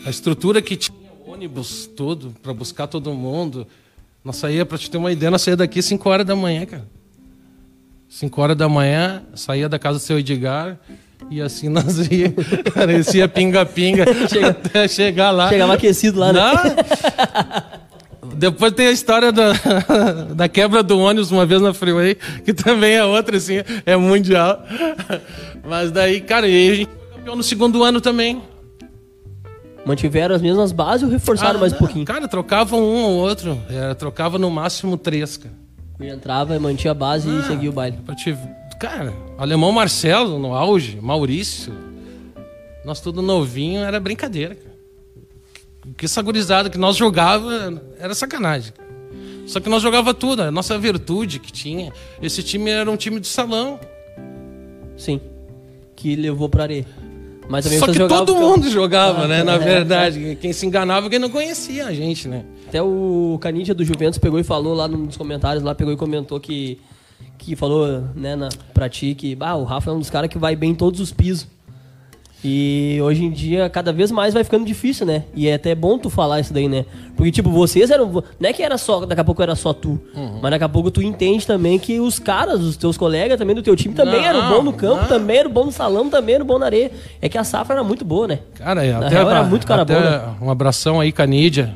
A estrutura que tinha ônibus todo para buscar todo mundo. Nós saía para te ter uma ideia, nós saía daqui 5 horas da manhã, cara. 5 horas da manhã, saía da casa do seu Edgar e assim nós ia, parecia pinga-pinga até chegar lá. Chegava aquecido lá, né? Não. Depois tem a história da, da quebra do ônibus uma vez na Freeway, que também é outra, assim, é mundial. Mas daí, cara, e a gente foi campeão no segundo ano também. Mantiveram as mesmas bases ou reforçaram mais um Ah, pouquinho? Cara, trocavam um ou outro. É, trocava no máximo três, cara. Entrava e mantinha a base Ah. e seguia o baile. Te... Cara, alemão Marcelo no auge, Maurício. Nós tudo novinho, era brincadeira, cara. Que essa gurizada que nós jogava era sacanagem. Só que nós jogava tudo, a nossa virtude que tinha. Esse time era um time de salão. Sim. Que levou pra areia. Mas também Só que todo mundo jogava, Ah, né? Na é, verdade. Quem se enganava é quem não conhecia a gente, né? Até o Canidia do Juventus pegou e falou lá nos comentários, lá pegou e comentou que, que falou, né, na, pra ti que ah, o Rafa é um dos caras que vai bem em todos os pisos. E hoje em dia, cada vez mais vai ficando difícil, né? E é até bom tu falar isso daí, né? Porque, tipo, vocês eram. Não é que era só, daqui a pouco era só tu. Uhum. Mas daqui a pouco tu entende também que os caras, os teus colegas também do teu time, também Não, eram bom no campo, não. também eram bom no salão, também eram bom na areia. É que a safra era muito boa, né? Cara, até, real, era muito cara até bom, né? um abração aí, Canídia,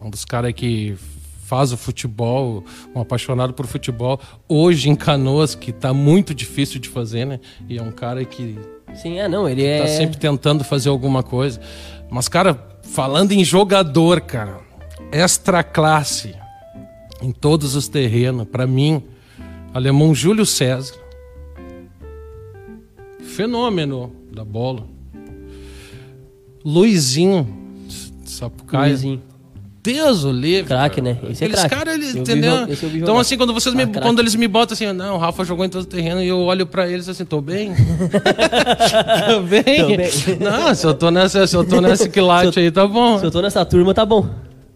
um dos caras que faz o futebol, um apaixonado por futebol, hoje em Canoas, que tá muito difícil de fazer, né? E é um cara que Sim, é, não, ele é. tá sempre tentando fazer alguma coisa. Mas, cara, falando em jogador, cara, extra classe em todos os terrenos, pra mim, alemão Júlio César, fenômeno da bola. Luizinho, Sapucaia. Luizinho. Deus o livre. Craque, né? Esse é craque. caras, eles, entendeu? vi então, assim, quando, vocês me, Ah, craque. quando eles me botam assim, não, o Rafa jogou em todo o terreno, e eu olho pra eles assim, tô bem? tô bem? Tô bem. Não, se eu tô nessa, se eu tô nessa quilate eu- aí, tá bom. Se eu tô nessa turma, tá bom.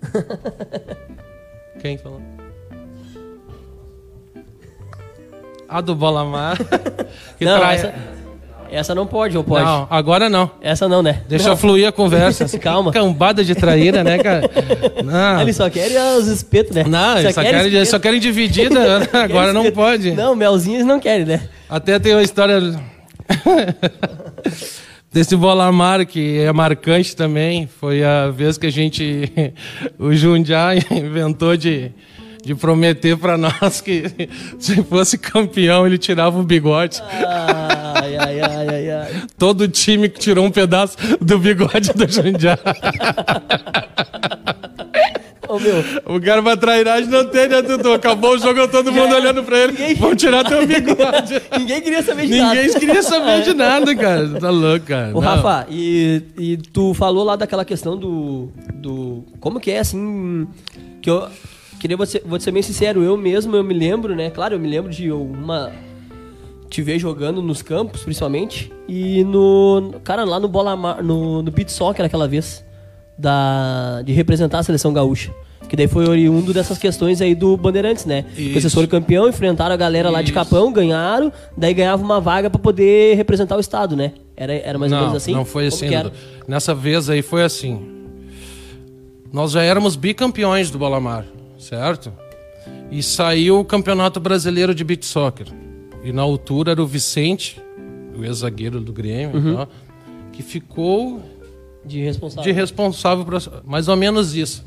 Quem falou? A do Bola Mar. que não, trai- essa, essa não pode, ou pode? Não, agora não. Essa não, né? Deixa não. fluir a conversa. Calma. Cambada de traíra, né, cara? Não. Eles só querem os espetos, né? Não, eles só querem, espeto. só querem dividida, né? agora não pode. Não, melzinho eles não querem, né? Até tem uma história desse Bolamar que é marcante também. Foi a vez que a gente, o Jundiá inventou de, de prometer para nós que se fosse campeão ele tirava o bigode. Ai, ai, ai, ai, ai. Todo time que tirou um pedaço do bigode do. Ô, meu, O cara pra trairagem não tem, né, Dudu? Acabou o jogo, todo mundo olhando pra ele. Vão tirar teu bigode. ninguém queria saber de nada. Ninguém queria saber de nada, cara. Tá louco, cara. Ô, Não. Rafa, e, e tu falou lá daquela questão do. do como que é, assim. Que eu. Queria você, vou ser bem sincero, eu mesmo, eu me lembro, né? Claro, eu me lembro de uma. te ver jogando nos campos, principalmente, e no. Cara, lá no Bola Mar, no, no Beat Soccer aquela vez, da, de representar a seleção gaúcha. Que daí foi oriundo dessas questões aí do Bandeirantes, né? Porque vocês foram campeão, enfrentaram a galera lá de Isso. Capão, ganharam, daí ganhava uma vaga pra poder representar o estado, né? Era, era mais ou menos assim? Não foi assim. Nessa vez aí foi assim. Nós já éramos bicampeões do Bolamar, certo? E saiu o Campeonato Brasileiro de Beach Soccer. E na altura era o Vicente, o ex-zagueiro do Grêmio, Uhum. tal, que ficou De responsável. de responsável por mais ou menos isso.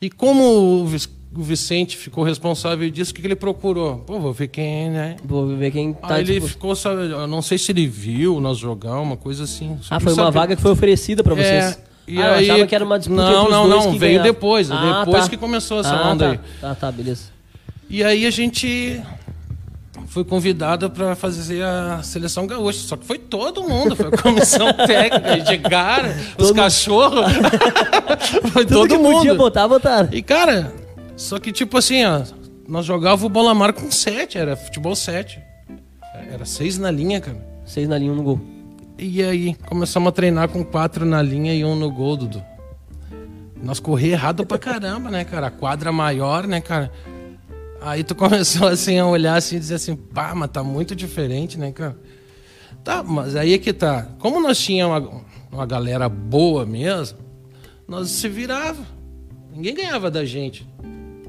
E como o Vic- o Vicente ficou responsável disso, o que que ele procurou? Pô, vou ver quem, né? Vou ver quem tá Aí ele disposto. ficou, sabe, eu não sei se ele viu nós jogar, uma coisa assim. Só Ah, foi uma sabe- vaga que foi oferecida pra vocês. É, e ah, eu aí- achava que era uma disputa Não, não, não, veio ganharam. depois, Ah, depois tá. que começou essa ah, onda tá. aí. Tá, tá, beleza. E aí a gente foi convidado para fazer a seleção gaúcha. Só que foi todo mundo, foi a comissão técnica, Edgar, os cachorros. foi todo mundo. podia botar, botaram. E cara, só que tipo assim, ó, nós jogávamos o bola mar com sete, era futebol sete. Era seis na linha, cara. Seis na linha, um no gol. E aí, começamos a treinar com quatro na linha e um no gol, Dudu. Nós corri errado pra caramba, né, cara? A quadra maior, né, cara? Aí tu começou assim a olhar assim e dizer assim, pá, mas tá muito diferente, né, cara? Tá, mas aí é que tá. Como nós tínhamos uma, uma galera boa mesmo, nós se virava. Ninguém ganhava da gente.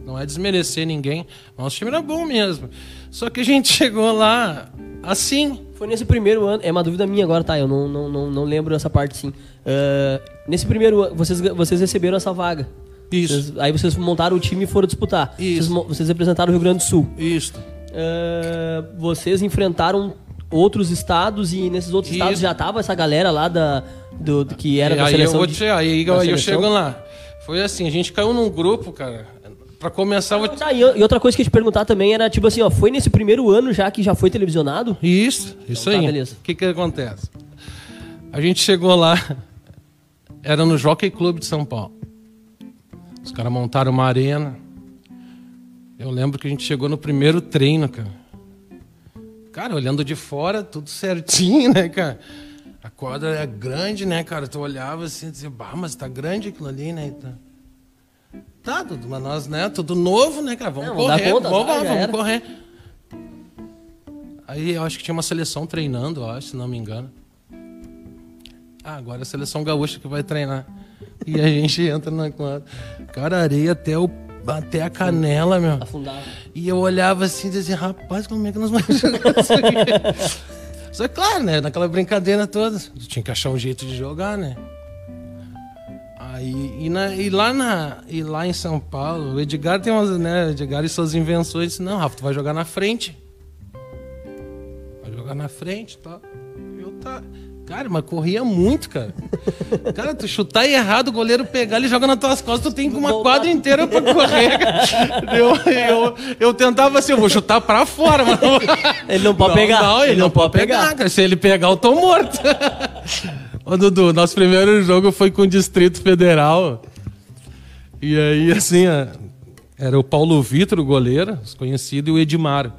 Não é desmerecer ninguém. Nosso time era bom mesmo. Só que a gente chegou lá assim, Foi nesse primeiro ano, é uma dúvida minha agora, tá? Eu não, não, não, não lembro essa parte sim. Ah, nesse primeiro ano, vocês, vocês receberam essa vaga. Isso. Vocês- aí vocês montaram o time e foram disputar. Isso. Vocês, vocês representaram o Rio Grande do Sul. Isto. Ah, vocês enfrentaram outros estados e nesses outros estados Isso. já tava essa galera lá da, do, do que era E da aí seleção. eu vou te, aí eu, eu lá. Foi assim, a gente caiu num grupo, cara. Pra começar, eu vou te... Tá, e e outra coisa que eu ia te perguntar também era, tipo assim, ó, foi nesse primeiro ano já que já foi televisionado? Isso, isso tá, aí. beleza. O que que acontece? A gente chegou lá, era no Jockey Club de São Paulo. Os caras montaram uma arena. Eu lembro que a gente chegou no primeiro treino, cara. Cara, olhando de fora, tudo certinho, né, cara? A quadra é grande, né, cara? Tu olhava assim e dizia, bah, mas tá grande aquilo ali, né? Tá, tá mas nós, né? Tudo novo, né, cara? Vamos Não, correr, conta, vamos, vamos correr. Aí eu acho que tinha uma seleção treinando, eu acho, se não me engano. Ah, agora é a seleção gaúcha que vai treinar. E a gente entra na quadra. Cara, areia até, o, até a canela, meu. Afundado. E eu olhava assim e dizia, rapaz, como é que nós vamos jogar isso aqui? Só que, claro, né? Naquela brincadeira toda, tinha que achar um jeito de jogar, né? Aí, e, na- e lá na, e lá em São Paulo, o Edgar tem umas, né? Edgar e suas invenções, disse, não, Rafa, tu vai jogar na frente. Vai jogar na frente, tá? Eu tá. Cara, mas corria muito, cara. Cara, tu chutar errado, o goleiro pegar, ele joga nas tuas costas, tu tem uma quadra inteira pra correr. Eu, eu, eu tentava assim, eu vou chutar pra fora, mas não- Ele não pode não, pegar. Não, ele, não, pode pegar, cara. Se ele pegar, eu tô morto. Ô, Dudu, nosso primeiro jogo foi com o Distrito Federal. E aí, assim, ó, era o Paulo Vitor, o goleiro, os conhecidos, e o Edmar.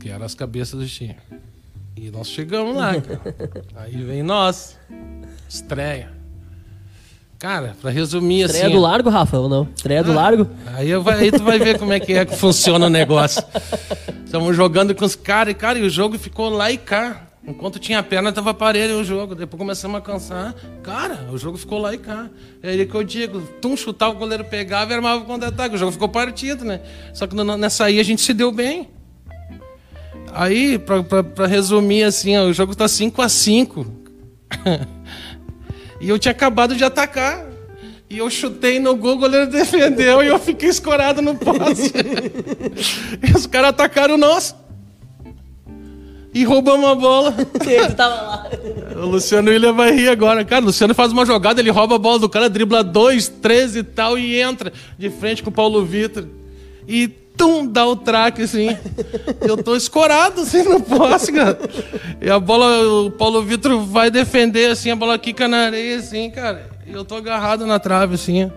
Que eram as cabeças do time. E nós chegamos lá, cara. Aí vem nós. Estreia. Cara, pra resumir Estreia assim. do ó, largo, Rafa, ou não? Estreia do largo? Aí, eu aí tu vai ver como é que é que funciona o negócio. Estamos jogando com os caras, e cara, e o jogo ficou lá e cá. Enquanto tinha perna, tava parelho o jogo. Depois começamos a cansar. Cara, o jogo ficou lá e cá. É aí que eu digo, tu chutava, o goleiro pegava e armava o contra-ataque. O jogo ficou partido, né? Só que nessa aí a gente se deu bem. Aí, pra, pra, pra resumir assim, ó, o jogo tá 5 a 5 E eu tinha acabado de atacar. E eu chutei no gol, o goleiro defendeu e eu fiquei escorado no poste. e os caras atacaram nós. E roubamos a bola. Ele tava lá. O Luciano William vai rir agora. Cara, o Luciano faz uma jogada, ele rouba a bola do cara, dribla dois, três e tal, e entra de frente com o Paulo Vitor. E tum, dá o traque, assim. Eu tô escorado, assim, no poste, cara. E a bola, o Paulo Vitor vai defender, assim, a bola quica na areia, assim, cara. E eu tô agarrado na trave, assim.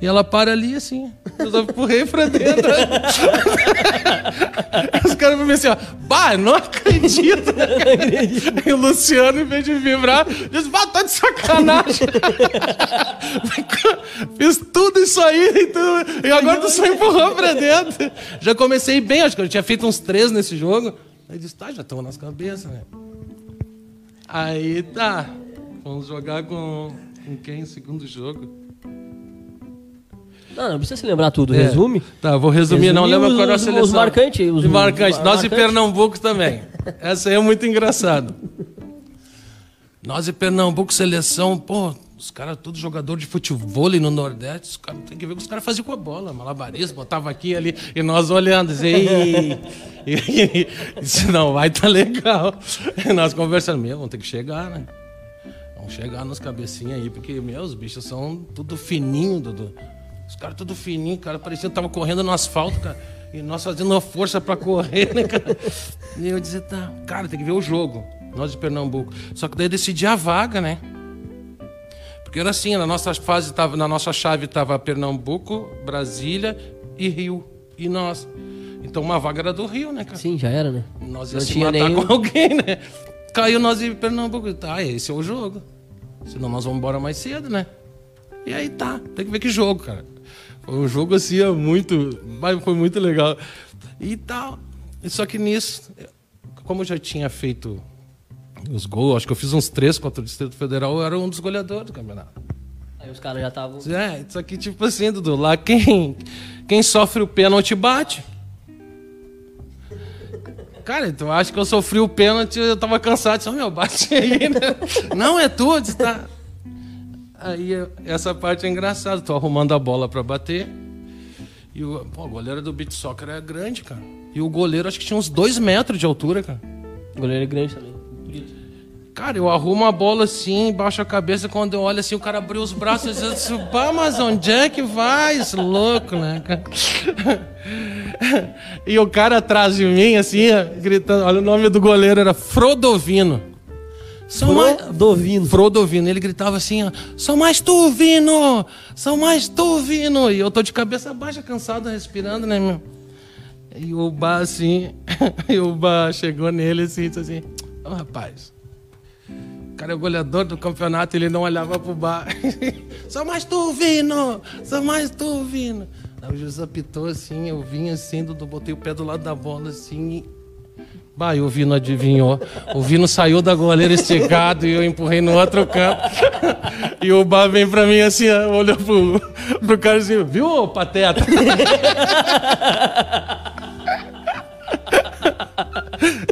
E ela para ali assim. Eu só empurrei pra dentro. Os caras me assim, ó. Bah, não acredito. e o Luciano, em vez de vibrar, disse, bah, tá de sacanagem. Fiz tudo isso aí e, tu, e agora tu só empurrou pra dentro. Já comecei bem, acho que eu tinha feito uns três nesse jogo. Aí disse, tá, já estão nas cabeças, né? Aí tá. Vamos jogar com, com quem? Segundo jogo. Não, não precisa se lembrar tudo. É. Resume. Tá, vou resumir. Não lembra qual era a seleção. Os marcantes. Os, marcantes. Nós marcante. e Pernambuco também. Essa aí é muito engraçado. Nós e Pernambuco, seleção, pô, os caras, todos jogador de futebol no Nordeste, os caras tem que ver o que os caras faziam com a bola, malabarismo, botava aqui ali, e nós olhando, e, e, isso não vai tá legal. E nós conversando, meu, vamos ter que chegar, né? Vamos chegar nas cabecinhas aí, porque, meu, os bichos são tudo fininho, Dudu. Os caras tudo fininho, cara, parecia que tava correndo no asfalto, cara. E nós fazendo uma força para correr, né, cara? E eu dizia, tá, cara, tem que ver o jogo. Nós de Pernambuco. Só que daí eu decidi a vaga, né? Porque era assim, na nossa fase tava, na nossa chave tava Pernambuco, Brasília e Rio. E nós. Então uma vaga era do Rio, né, cara? Sim, já era, né? Nós ia se matar nenhum... com alguém, né? Caiu nós em Pernambuco. Tá, esse é o jogo. Senão nós vamos embora mais cedo, né? E aí tá, tem que ver que jogo, cara. Foi um jogo assim, é muito. Mas foi muito legal. E tal. Só que nisso, como eu já tinha feito os gols, acho que eu fiz uns três contra o Distrito Federal, eu era um dos goleadores do campeonato. Aí os caras já estavam. É, isso aqui, tipo assim, Dudu, lá quem, quem sofre o pênalti bate. Cara, então acho que eu sofri o pênalti, eu tava cansado, disse, oh, meu, bate aí, né? Não, é tudo, tá. Aí essa parte é engraçada, tô arrumando a bola para bater. E o, pô, do beat soccer é grande, cara. E o goleiro acho que tinha uns dois metros de altura, cara. O goleiro é grande também. Cara, eu arrumo a bola assim, baixo a cabeça, quando eu olho assim, o cara abriu os braços e disse, pá, mas onde é que vai? Esse louco, né? e o cara atrás de mim, assim, gritando, olha o nome do goleiro, era Frodovino. São Frodovino. Mais... Frodovino. Ele gritava assim, ó, são mais tu, Vino! São mais tu, Vino! E eu tô de cabeça baixa, cansado, respirando, né, meu? E o Bá, assim, e o Bá chegou nele assim, disse assim, oh, rapaz, o cara é o goleador do campeonato, ele não olhava pro Bá. são mais tu, Vino! São mais tu, Vino! Aí o juiz apitou assim, eu vim assim, botei o pé do lado da bola assim Bah, e o Vino adivinhou. O Vino saiu da goleira esticado e eu empurrei no outro campo. E o Bá vem pra mim assim, olhou pro, pro cara assim, viu, pateta?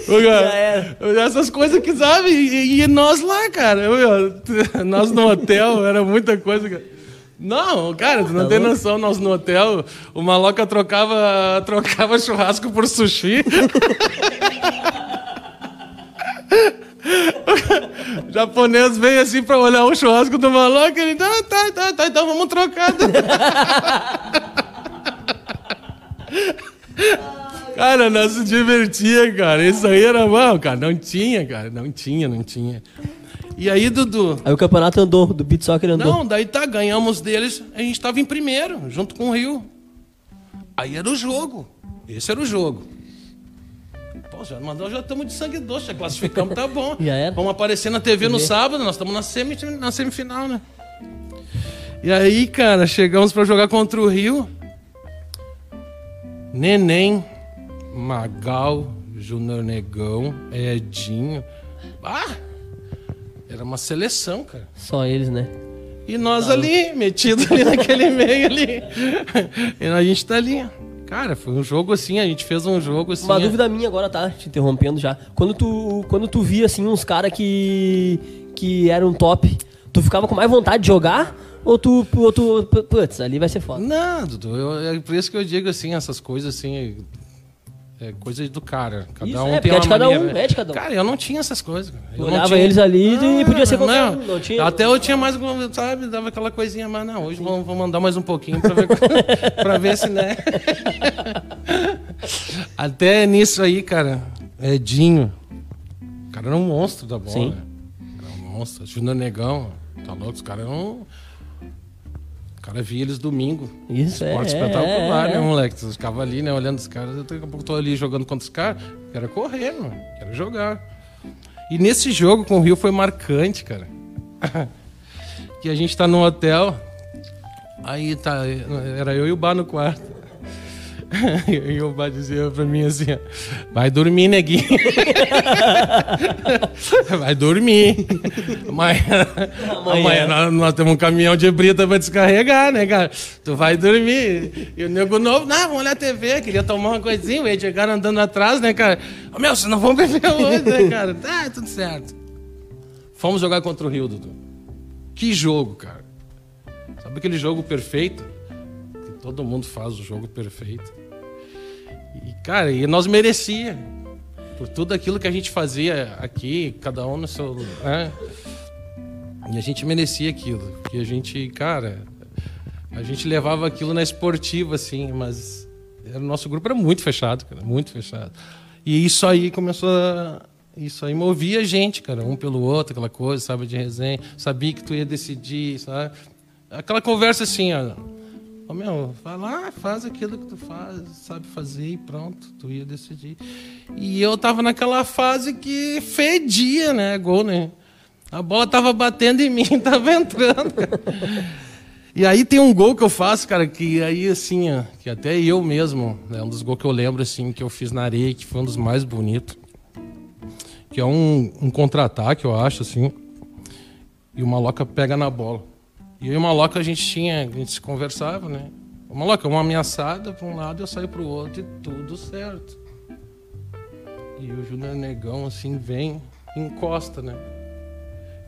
Cara, essas coisas que sabe, e, e, nós lá, cara, eu, nós no hotel, era muita coisa. Cara. Não, cara, tu não tá tem louco? noção, nós no hotel, o maloca trocava, trocava churrasco por sushi. O japonês veio assim pra olhar o churrasco do maloca e ele, ah, tá, tá, tá, então vamos trocar. cara, nós se divertia, cara. Isso aí era mal, cara. Não tinha, cara. Não tinha, não tinha. E aí, Dudu? Aí o campeonato andou, do Beat Soccer andou. Não, daí tá, ganhamos deles, a gente tava em primeiro, junto com o Rio. Aí era o jogo. Esse era o jogo. Pô, já mandou, já estamos de sangue doce, já classificamos, tá bom. já era. Vamos aparecer na TV no sábado, nós estamos na, semi, na semifinal, né? E aí, cara, chegamos para jogar contra o Rio. Neném, Magal, Júnior Negão, Edinho. Ah! Era uma seleção, cara. Só eles, né? E nós tá ali, metidos ali naquele meio ali. E a gente tá ali. Cara, foi um jogo assim, a gente fez um jogo assim. Uma é... dúvida minha agora, tá? Te interrompendo já. Quando tu, quando tu via, assim, uns caras que, que eram top, tu ficava com mais vontade de jogar? Ou tu, ou tu, putz, ali vai ser foda? Não, Dudu, eu, é por isso que eu digo assim, essas coisas assim, é coisa do cara. Cada Isso, um é, tem uma é de cada um, é de cada um. Cara, eu não tinha essas coisas. Eu olhava tinha... eles ali e podia ser qualquer não, um. Não tinha... Até eu tinha mais, sabe, dava aquela coisinha, mas não, hoje vamos, vamos mandar mais um pouquinho pra ver, pra ver se, né? Até nisso aí, cara, Edinho. O cara era um monstro da bola. Sim. Era um monstro. Júnior Negão, tá louco? Os caras eram... cara via eles domingo. Isso, é, Esporte é, espetacular, é, né, é. moleque? Você ficava ali, né, olhando os caras. Daqui a pouco eu tô ali jogando contra os caras. Quero correr, mano. Quero jogar. E nesse jogo com o Rio foi marcante, cara. que a gente tá no hotel. Aí tá, era eu e o Bar no quarto. E o Bar dizia pra mim assim: vai dormir, neguinho. vai dormir. Amanhã, amanhã nós, nós temos um caminhão de brita pra descarregar, né, cara? Tu vai dormir. E o nego novo, não, vamos olhar a TV, queria tomar uma coisinha, o chegaram andando atrás, né, cara? Ô, meu, vocês não vão beber hoje, né, cara? Tá, tudo certo. Fomos jogar contra o Rio, Dudu. Que jogo, cara. Sabe aquele jogo perfeito? Que todo mundo faz o jogo perfeito. E, cara, e nós merecia. Por tudo aquilo que a gente fazia aqui, cada um no seu. Né? E a gente merecia aquilo. Porque a gente, cara, a gente levava aquilo na esportiva, assim, mas o nosso grupo era muito fechado, cara, muito fechado. E isso aí começou a. Isso aí movia a gente, cara, um pelo outro, aquela coisa, sabe, de resenha. Sabia que tu ia decidir, sabe? Aquela conversa assim, ó. Ô, meu, vai lá, faz aquilo que tu faz, sabe fazer e pronto, tu ia decidir. E eu tava naquela fase que fedia, né, gol, né? A bola tava batendo em mim, tava entrando. E aí tem um gol que eu faço, cara, que aí assim, ó, que até eu mesmo, é um dos gols que eu lembro assim, que eu fiz na areia, que foi um dos mais bonitos. Que é um, um contra-ataque, eu acho, assim. E o Maloca pega na bola. E eu e o Maloca a gente tinha, a gente se conversava, né? O Maloca, uma ameaçada para um lado, eu saio para o outro e tudo certo. E o Júnior Negão, assim, vem encosta, né?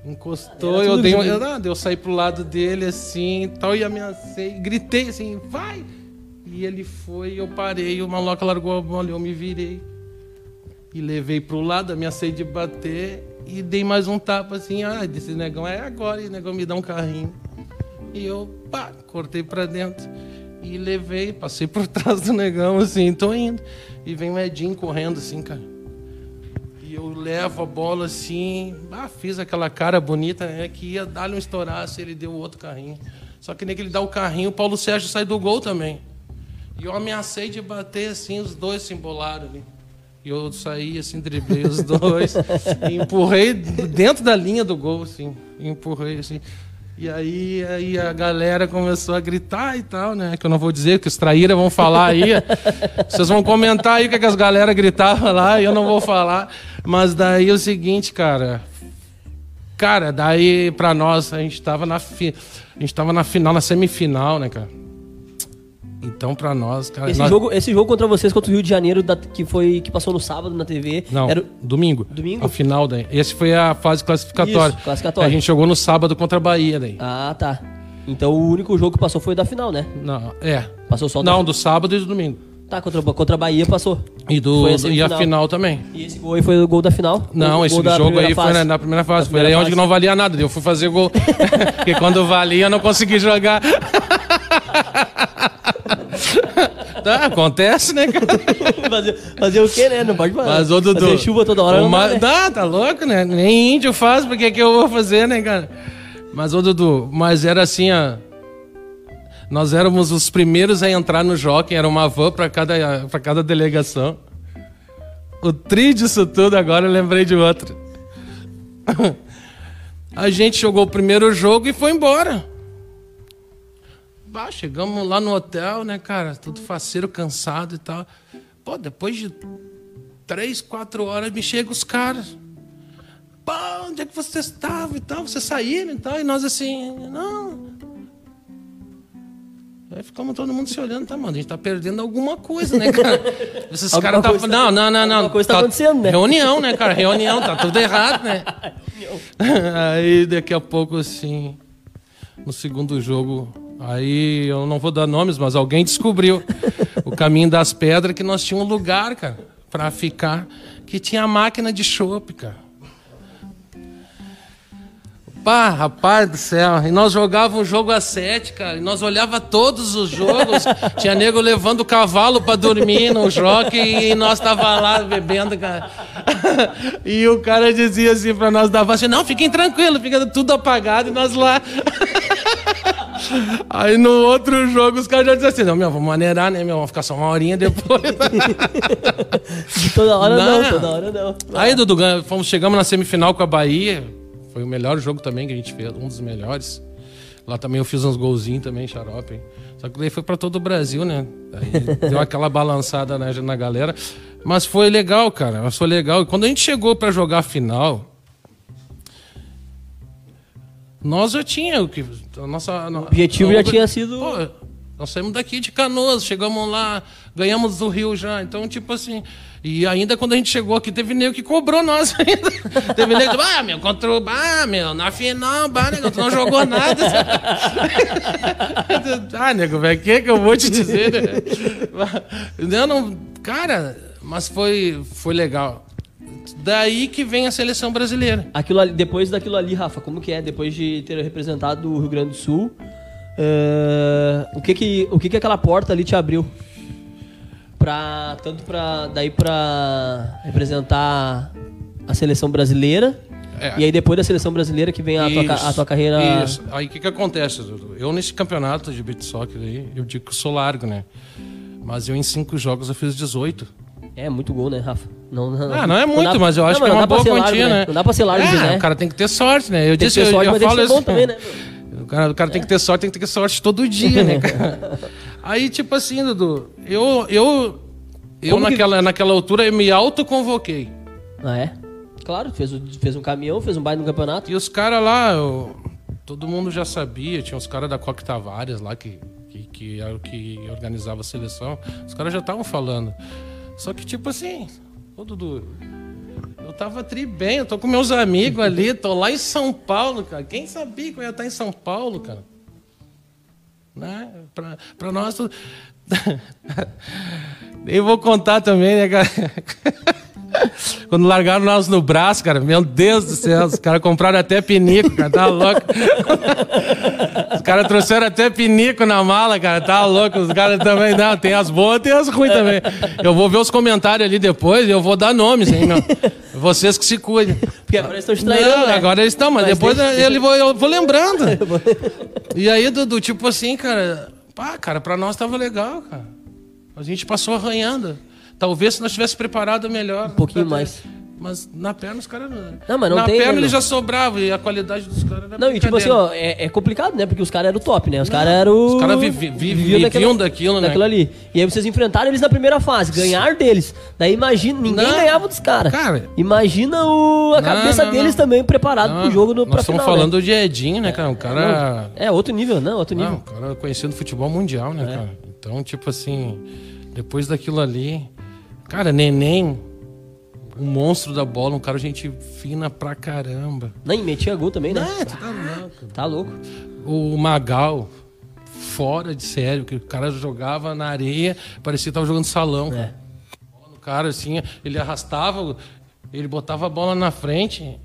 Encostou, eu dei um, junto. eu, ah, eu saí pro lado dele assim e tal, e ameacei, gritei assim, vai! E ele foi, eu parei, o Maloca largou a bola, eu me virei. E levei pro lado, ameacei de bater e dei mais um tapa assim, ah, desse negão é agora, e o negão me dá um carrinho. E eu, pá, cortei pra dentro. E levei, passei por trás do negão, assim, tô indo. E vem o Edinho correndo, assim, cara. E eu levo a bola assim, ah, fiz aquela cara bonita, né? Que ia dar-lhe um estouraço, ele deu outro carrinho. Só que nem que ele dá o carrinho, o Paulo Sérgio sai do gol também. E eu ameacei de bater assim, os dois se embolaram ali. E eu saí assim, driblei os dois, empurrei dentro da linha do gol, assim, empurrei assim. E aí, aí a galera começou a gritar e tal, né? Que eu não vou dizer, que os traíra vão falar aí. Vocês vão comentar aí o que, que as galera gritavam lá, e eu não vou falar. Mas daí é o seguinte, cara. Cara, daí pra nós, a gente tava na, fi... a gente tava na final, na semifinal, né, cara? Então, pra nós, cara. Esse, nós- jogo, esse jogo contra vocês, contra o Rio de Janeiro, da- que, foi, que passou no sábado na TV. Não, Era, domingo. Domingo? A final daí. Esse foi a fase classificatória. Isso, classificatória. A gente jogou no sábado contra a Bahia daí. Ah, tá. Então o único jogo que passou foi da final, né? Não, é. Passou só da Não, do sábado e do domingo. Tá, contra, contra a Bahia passou. E, do, Foi a e a final também. E esse gol aí foi o gol da final? Não, esse jogo aí foi fase. na, na primeira fase. Foi aí primeira onde que fase. não valia nada. Eu fui fazer gol. Porque quando valia, eu não consegui jogar. tá, acontece, né, cara? fazer, fazer o quê, né? Não pode fazer. Mas, ô, Dudu. Fazer chuva toda hora. não uma... dá, né? Dá, tá louco, né? Nem índio faz, porque que eu vou fazer, né, cara? Mas, ô, Dudu, mas era assim, ó. Nós éramos os primeiros a entrar no Jockey, era uma van para cada, pra cada delegação. O tri disso tudo, agora eu lembrei de outro. A gente jogou o primeiro jogo e foi embora. Bah, chegamos lá no hotel, né, cara? Tudo faceiro, cansado e tal. Pô, depois de três, quatro horas me chegam os caras. Pô, onde é que vocês estavam e tal? Vocês saíram e tal? E nós assim, não. Aí ficamos todo mundo se olhando, tá, mano? A gente tá perdendo alguma coisa, né, cara? Esses caras tá. tá- Não, não, não, não. alguma coisa tá acontecendo, né? Reunião, né, cara? Reunião, tá tudo errado, né? Aí daqui a pouco, assim, no segundo jogo, aí eu não vou dar nomes, mas alguém descobriu o caminho das pedras que nós tínhamos um lugar, cara, pra ficar, que tinha máquina de chopp, cara. Pá, rapaz do céu. E nós jogávamos um jogo a sete, cara. E nós olhava todos os jogos. Tinha nego levando o cavalo pra dormir no jockey e nós tava lá bebendo, cara. E o cara dizia assim pra nós, dava assim, não, fiquem tranquilos, fica tudo apagado e nós lá. Aí no outro jogo os caras já diziam assim: não, meu, vamos maneirar, né, meu? Vamos ficar só uma horinha depois. De toda hora não, Não. toda hora não. Aí, Dudu, fomos, chegamos na semifinal com a Bahia. Foi o melhor jogo também que a gente fez, um dos melhores. Lá também eu fiz uns golzinhos também, xarope. hein? Só que daí foi pra todo o Brasil, né? Aí deu aquela balançada na, na galera. Mas foi legal, cara. Mas foi legal. E quando a gente chegou pra jogar a final, nós já tinha o que. A nossa, o objetivo já tinha sido- Pô, nós saímos daqui de Canoas, chegamos lá, ganhamos do Rio já. Então, tipo assim. E ainda quando a gente chegou aqui, teve nego que cobrou nós ainda. teve nego que, ah, meu, contra o. Ah, meu, na final, bah, nego, tu não jogou nada. ah, nego, velho, o que que eu vou te dizer, né? Eu não. Cara, mas foi, foi legal. Daí que vem a seleção brasileira. Aquilo ali- depois daquilo ali, Rafa, como que é? Depois de ter representado o Rio Grande do Sul, eh, o que que o que que aquela porta ali te abriu? Pra, tanto pra, daí pra representar a seleção brasileira, É. e aí depois da seleção brasileira que vem a, tua, a tua carreira... Isso. Aí o que, que acontece, Dudu? Eu nesse campeonato de beat soccer aí, eu digo que eu sou largo, né? Mas eu em cinco jogos eu fiz 18. É, muito gol, né, Rafa? Não, não, Ah, não é muito, dá- mas eu acho não, que é uma não boa quantia, largo, né? Não dá pra ser largo, é, né? O cara tem que ter sorte, né? Eu Tem que disse, eu, sorte, eu que falo ser bom isso. também, né? O cara, o cara tem que ter sorte, tem que ter sorte todo dia, né, cara? Aí, tipo assim, Dudu, eu, eu, eu Como que- naquela, naquela altura eu me autoconvoquei. Ah, é? Claro, fez, fez um caminhão, fez um baile no campeonato. E os caras lá, eu- todo mundo já sabia, tinha os caras da Coque Tavares lá que, que, que que organizava a seleção. Os caras já estavam falando. Só que, tipo assim, ô Dudu, eu tava tri bem, eu tô com meus amigos ali, tô lá em São Paulo, cara. Quem sabia que eu ia estar em São Paulo, cara? Né? Pra, pra nós. Eu vou contar também, né, cara? Quando largaram nós no braço, cara, meu Deus do céu, os caras compraram até pinico, cara, tá louco. Os caras trouxeram até pinico na mala, cara, tá louco. Os caras também, não, tem as boas, tem as ruins também. Eu vou ver os comentários ali depois e eu vou dar nomes, hein, meu. Vocês que se cuidem. Porque agora eles estão te traindo, Não, né? agora eles estão, mas, Mas depois deixa- ele vou, eu vou lembrando. E aí, Dudu, tipo assim, cara, pá, cara, pra nós tava legal, cara. A gente passou arranhando. Talvez se nós tivesse preparado melhor. Um pouquinho mais. Mas na perna os caras. Não, mas não na tem, perna né, ele já sobrava e a qualidade dos caras era Não, e tipo assim, ó, é, é complicado, né? Porque os caras eram top, né? Os caras eram. Os caras vivi- vi- viviam daquilo, né? Daquilo ali. E aí vocês enfrentaram eles na primeira fase, ganharam deles. Daí imagina, ninguém Não. ganhava dos caras. Cara. Imagina o, a Não, cabeça não, deles não. também preparado Não, pro jogo no, pra Nós estamos final, né? falando de Edinho, né, cara? Um cara. É, outro nível, não, outro Não, nível. o cara conhecido futebol mundial, É. né, cara? Então, tipo assim, depois daquilo ali. Cara, neném, um monstro da bola, um cara gente fina pra caramba. Não, e metia gol também, né? Ah, tu tá louco. Tá louco. O Magal, fora de sério, que o cara jogava na areia, parecia que tava jogando salão. É. O cara, assim, ele arrastava, ele botava a bola na frente,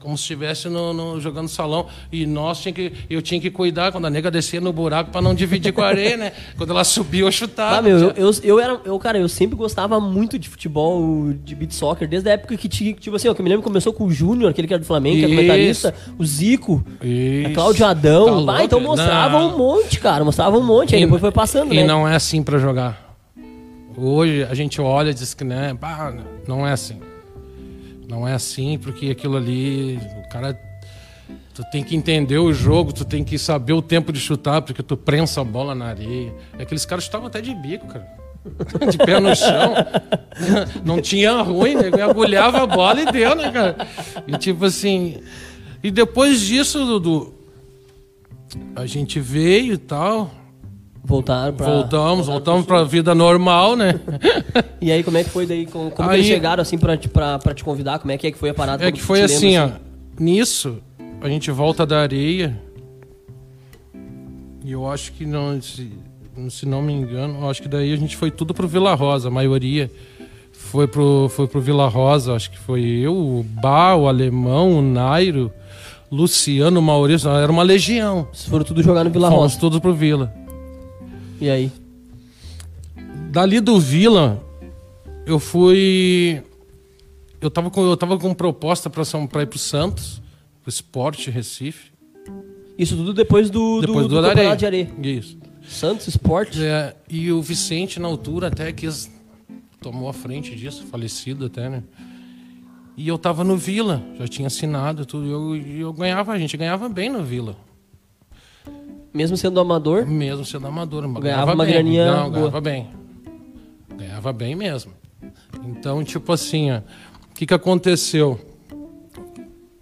como se estivesse no, no- jogando salão. E nós tinha que, eu tinha que cuidar quando a nega descia no buraco para não dividir com a areia, né? Quando ela subiu, eu chutava. Ah, meu, eu, eu, eu era. Eu, cara, eu sempre gostava muito de futebol, de beat soccer, desde a época que tinha, tipo assim, ó, que eu me lembro que começou com o Júnior, aquele que era do Flamengo, que era Isso. comentarista, o Zico, a Isso. Cláudio Tá Adão. louco? ah, então mostrava Não. um monte, cara, mostrava um monte, aí E- depois foi passando, E né? não é assim para jogar. Hoje a gente olha e diz que né, pá, não é assim. Não é assim porque aquilo ali, o cara tu tem que entender o jogo, tu tem que saber o tempo de chutar porque tu prensa a bola na areia. Aqueles caras chutavam até de bico, cara. De pé no chão. Não tinha ruim, né? Agulhava a bola e deu, né, cara? E tipo assim. E depois disso, Dudu, a gente veio e tal. Voltaram pra. Voltamos, voltamos pra vida normal, né? E aí, como é que foi daí? Como, como que Aí- eles chegaram assim pra, te- convidar? Como é que é que foi a parada? É que foi assim, lembra, ó. Nisso, a gente volta da areia. E eu acho que não, se, se não me engano, acho que daí a gente foi tudo pro Vila Rosa, a maioria. Foi pro, foi pro Vila Rosa, acho que foi eu, o Bá, o Alemão, o Nairo, Luciano, o Maurício, era uma legião. Vocês foram tudo jogar no Vila Fomos Rosa. todos pro Vila. E aí? Dali do Vila, eu fui. Eu tava com, eu tava com proposta para pra ir pro Santos, pro Esporte Recife. Isso tudo depois do, Depois do, do, do areia. de areia. Isso. Santos Sport. É, e o Vicente, na altura, até quis. tomou a frente disso, falecido até, né? E eu tava no Vila, já tinha assinado tudo. E eu, eu ganhava, a gente ganhava bem no Vila. Mesmo sendo amador, Mesmo sendo amador. mas Ganhava uma bem. graninha Não, boa. ganhava bem. Ganhava bem mesmo. Então, tipo assim, o que, que aconteceu?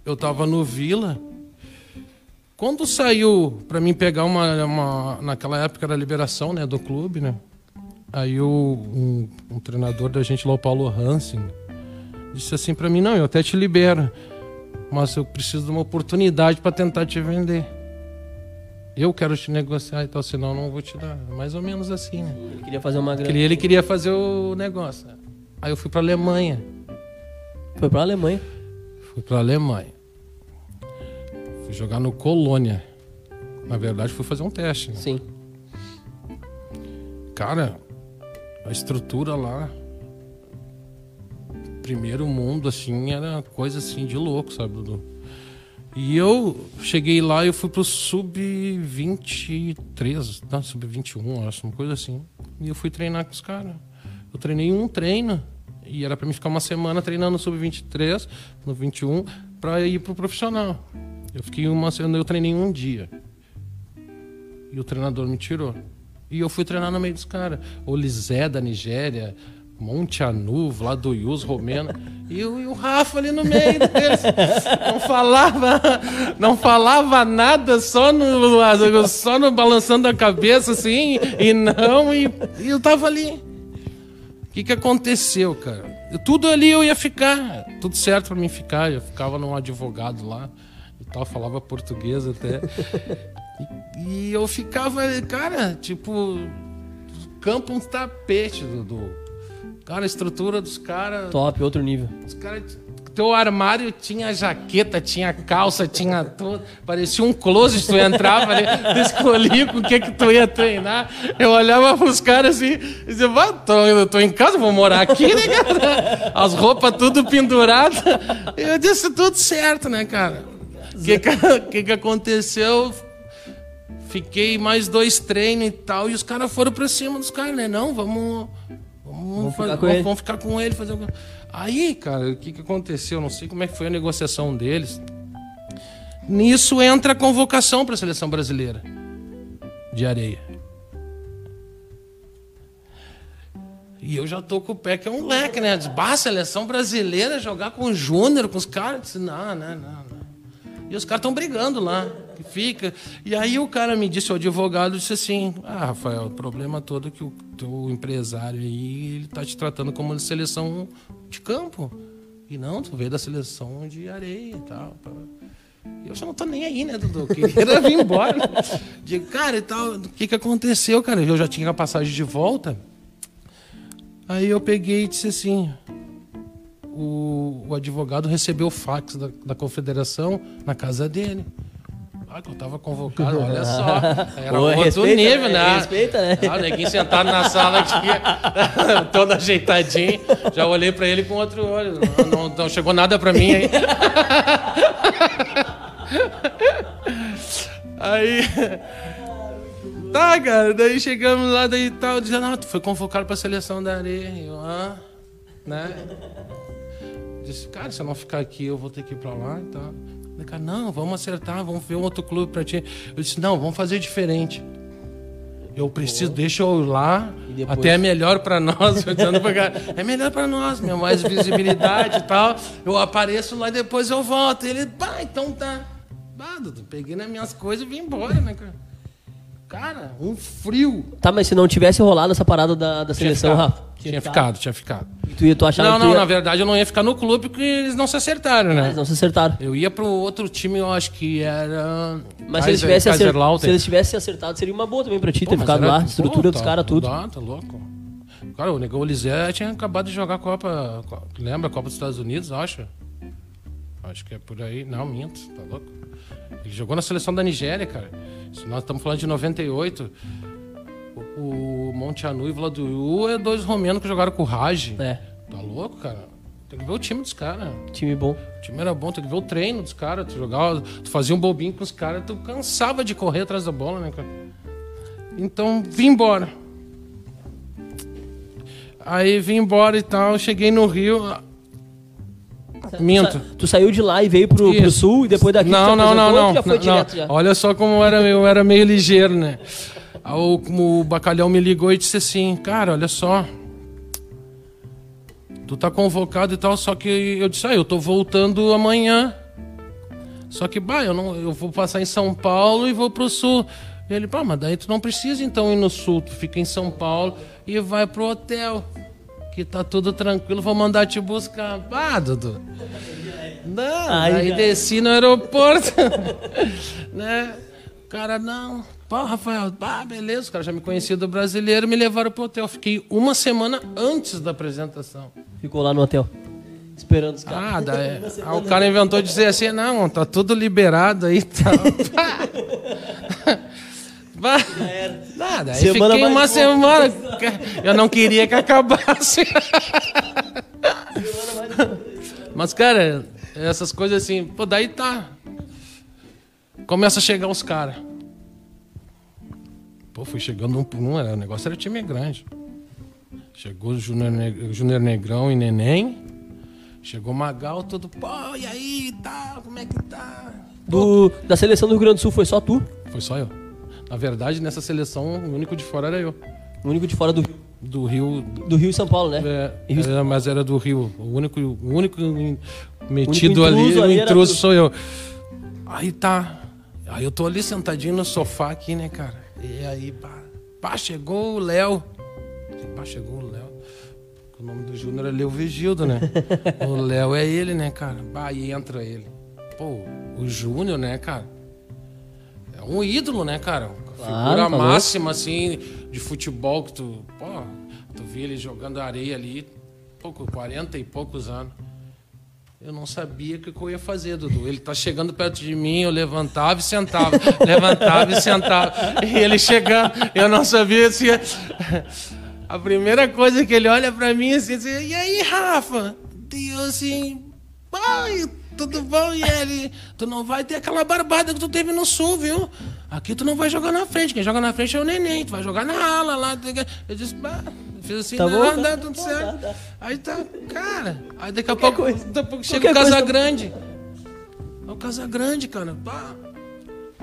Eu tava no Vila. Quando saiu para mim pegar uma, uma. Naquela época era a liberação né, do clube, né? Aí o, um, um treinador da gente lá, o Paulo Hansen, disse assim para mim: Não, eu até te libero, mas eu preciso de uma oportunidade para tentar te vender. Eu quero te negociar e tal, senão eu não vou te dar. Mais ou menos assim, né? ele queria fazer uma grana. Ele, queria fazer o negócio. Aí eu fui pra Alemanha. Foi pra Alemanha. Fui pra Alemanha. Fui jogar no Colônia. Na verdade, fui fazer um teste. né? Sim. Cara, a estrutura lá. Primeiro mundo, assim, era coisa assim de louco, sabe, Dudu? E eu cheguei lá e fui pro sub-23, não, sub-21, acho, uma coisa assim. E eu fui treinar com os caras. Eu treinei um treino e era pra mim ficar uma semana treinando no sub-23, no 21, pra ir pro profissional. Eu fiquei uma semana, eu treinei um dia. E o treinador me tirou. E eu fui treinar no meio dos caras. O Lisé da Nigéria, Monte Anu, Vlado Yus, Romena. E, o- e o Rafa ali no meio deles. Não falava, não falava nada, só no, só no balançando a cabeça assim, e não, e, e eu tava ali. O que, que aconteceu, cara? Eu- tudo ali eu ia ficar, tudo certo pra mim ficar. Eu ficava num advogado lá e tal, falava português até. E, e eu ficava, cara, tipo, campo um tapete, Dudu. Cara, a estrutura dos caras. Top, outro nível. Os caras. Teu armário tinha jaqueta, tinha calça, tinha tudo. Parecia um closet, tu entrava ali, tu escolhia com o que que tu ia treinar. Eu olhava pros caras assim, e dizia, "Vá, tô, eu tô em casa, vou morar aqui, né, cara? As roupas tudo penduradas. Eu disse, tudo certo, né, cara? O que que, que que aconteceu? Fiquei mais dois treinos e tal, e os caras foram pra cima dos caras, né? Não, vamos. Vamos, ficar com ele. vamos ficar com ele. Fazer... Aí, cara, o que, que aconteceu? Não sei como é que foi a negociação deles. Nisso entra a convocação para a seleção brasileira de areia. E eu já tô com o pé que é um leque, né? Diz, bah, seleção brasileira jogar com o Júnior, com os caras. Disse, não, não, não, não. E os caras estão brigando lá, que fica. E aí o cara me disse, o advogado disse assim: Ah, Rafael, o problema todo é que o teu empresário aí, ele tá te tratando como de seleção de campo. E não, tu veio da seleção de areia e tal. E eu já não tô nem aí, né, Dudu? Queria vir embora. Digo, cara, e tal, o que que aconteceu, cara? Eu já tinha a passagem de volta. Aí eu peguei e disse assim: o, o advogado recebeu o fax da, da confederação na casa dele. Que eu tava convocado, olha só. Era Pô, outro respeita, nível, né? Respeita, né? Ah, o neguinho sentado na sala aqui, todo ajeitadinho. Já olhei pra ele com outro olho. Não, não- não chegou nada pra mim aí. Aí. Tá, cara, daí chegamos lá, daí tal, dizendo, ah, tu foi convocado pra seleção da areia. Eu, ah, né? Disse, cara, se eu não ficar aqui, eu vou ter que ir pra lá e tal. Daí, cara, não, vamos acertar, vamos ver um outro clube pra ti. Eu disse, não, vamos fazer diferente. Eu preciso, deixa eu ir lá, depois? até é melhor pra nós. É melhor pra nós, meu, mais visibilidade e tal. Eu apareço lá e depois eu volto. Ele, pá, então tá. Bah, peguei nas minhas coisas e vim embora, né, cara? Cara, um frio. Tá, mas se não tivesse rolado essa parada da, da Tinha seleção, ficado, Rafa? Tinha ficado, tinha ficado. E Tu, ia- tu achava Não, não, ia... na verdade eu não ia ficar no clube porque eles não se acertaram, né? Mas não se acertaram. Eu ia pro outro time, eu acho que era. Mas se eles, tivessem acer... Kaiserslautern. se eles tivessem acertado, seria uma boa também pra ti Pô, ter ficado era- lá. pô, Estrutura dos tá- caras, tudo. Tá, tá louco. Cara, o Negão Olizé tinha acabado de jogar a Copa. Co- Lembra a Copa dos Estados Unidos, acho? Acho que é por aí. Não, minto, tá louco. Ele jogou na seleção da Nigéria, cara. Se nós estamos falando de 98. O, o Monte Anu e Vladuyu é dois romenos que jogaram com o Raj. É. Tá louco, cara? Tem que ver o time dos caras. Time bom. O time era bom, tem que ver o treino dos caras. Tu jogava, tu fazia um bobinho com os caras, tu cansava de correr atrás da bola, né, cara? Então, vim embora. Aí vim embora e tal, cheguei no Rio. Minto. Tu saiu de lá e veio pro, pro sul e depois daqui Não, não, não, não. já foi não, direto não. já. Olha só como eu era, eu era meio ligeiro, né? O, o bacalhau me ligou e disse assim, cara, olha só. Tu tá convocado e tal, só que eu disse, ah, eu tô voltando amanhã. Só que, bah, eu, não, eu vou passar em São Paulo e vou pro sul. E ele, pá, mas daí tu não precisa então ir no sul, tu fica em São Paulo e vai pro hotel. Que tá tudo tranquilo, vou mandar te buscar. Ah, Dudu. Não, Aí aí desci no aeroporto. né? O cara, não. Pô, Rafael, ah, beleza, os caras já me conheciam do brasileiro, me levaram pro hotel. Fiquei uma semana antes da apresentação. Ficou lá no hotel. Esperando os caras. Ah, daí, aí o cara inventou de dizer assim, não, tá tudo liberado aí e tal. Nada, aí Semana fiquei uma semana. Eu não queria que acabasse. Mas, cara, essas coisas assim, pô, daí tá. Começa a chegar os caras. Pô, fui chegando um por um, era- o negócio era time grande. Chegou o Júnior Ne- Júnior Negrão e Neném. Chegou Magal, tudo, pô, e aí, tá, como é que tá? Do, da seleção do Rio Grande do Sul foi só tu? Foi só eu. Na verdade, nessa seleção, o único de fora era eu. O único de fora do Rio. Do Rio. Do Rio e São Paulo, né? é, Rio- era- mas era do Rio. O único, o único metido intruso ali, o ali era intruso tu. sou eu. Aí tá. Aí eu tô ali sentadinho no sofá aqui, né, cara? E aí, pá, pá chegou o Léo. Pá, chegou o Léo. O nome do Júnior ali é o Vigildo, né? o Léo é ele, né, cara? Bah, aí entra ele. Pô, o Júnior, né, cara? Um ídolo, né, cara? Claro, Figura tá máxima, assim, de futebol que tu. Pô, tu via ele jogando areia ali, pouco, 40 e poucos anos. Eu não sabia o que que eu ia fazer, Dudu. Ele tá chegando perto de mim, eu levantava e sentava. levantava e sentava. E ele chegando, eu não sabia se. ia- A primeira coisa que ele olha pra mim assim, assim e aí, Rafa? E eu assim, pai, tudo bom? E ele, tu não vai ter aquela barbada que tu teve no sul, viu? Aqui tu não vai jogar na frente, quem joga na frente é o neném, tu vai jogar na ala lá. Eu disse, bah, eu fiz assim, Tá não, bom, dá tudo certo. tá, tá. Aí tá, cara, aí daqui a pouco, daqui a pouco chega o coisa- Casagrande. É o Casagrande, cara. Pá.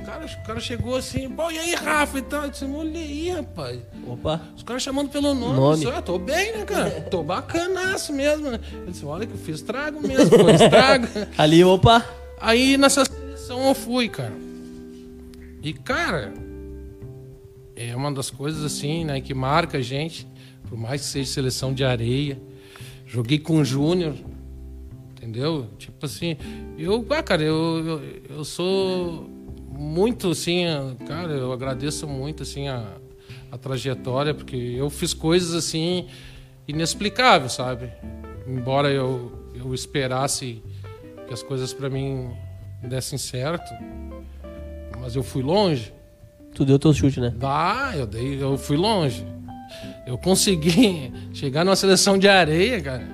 O cara, o cara chegou assim, pô, e aí, Rafa e tal? Eu disse, olha aí, rapaz. Opa. Os caras chamando pelo nome. Nome. Eu disse, "Ah, tô bem, né, cara? Tô bacanaço mesmo, né? Eu disse, olha que eu fiz estrago mesmo, foi estrago. Ali, opa. Aí nessa seleção eu fui, cara. E, cara, é uma das coisas assim, né, que marca a gente, por mais que seja seleção de areia. Joguei com o Júnior, entendeu? Tipo assim, eu, ah, cara, eu, eu, eu sou muito assim, cara, eu agradeço muito assim a, a trajetória, porque eu fiz coisas assim inexplicáveis, sabe? Embora eu, eu esperasse que as coisas para mim dessem certo, mas eu fui longe. Tu deu teu chute, né? Ah, eu dei, eu fui longe. Eu consegui chegar numa seleção de areia, cara.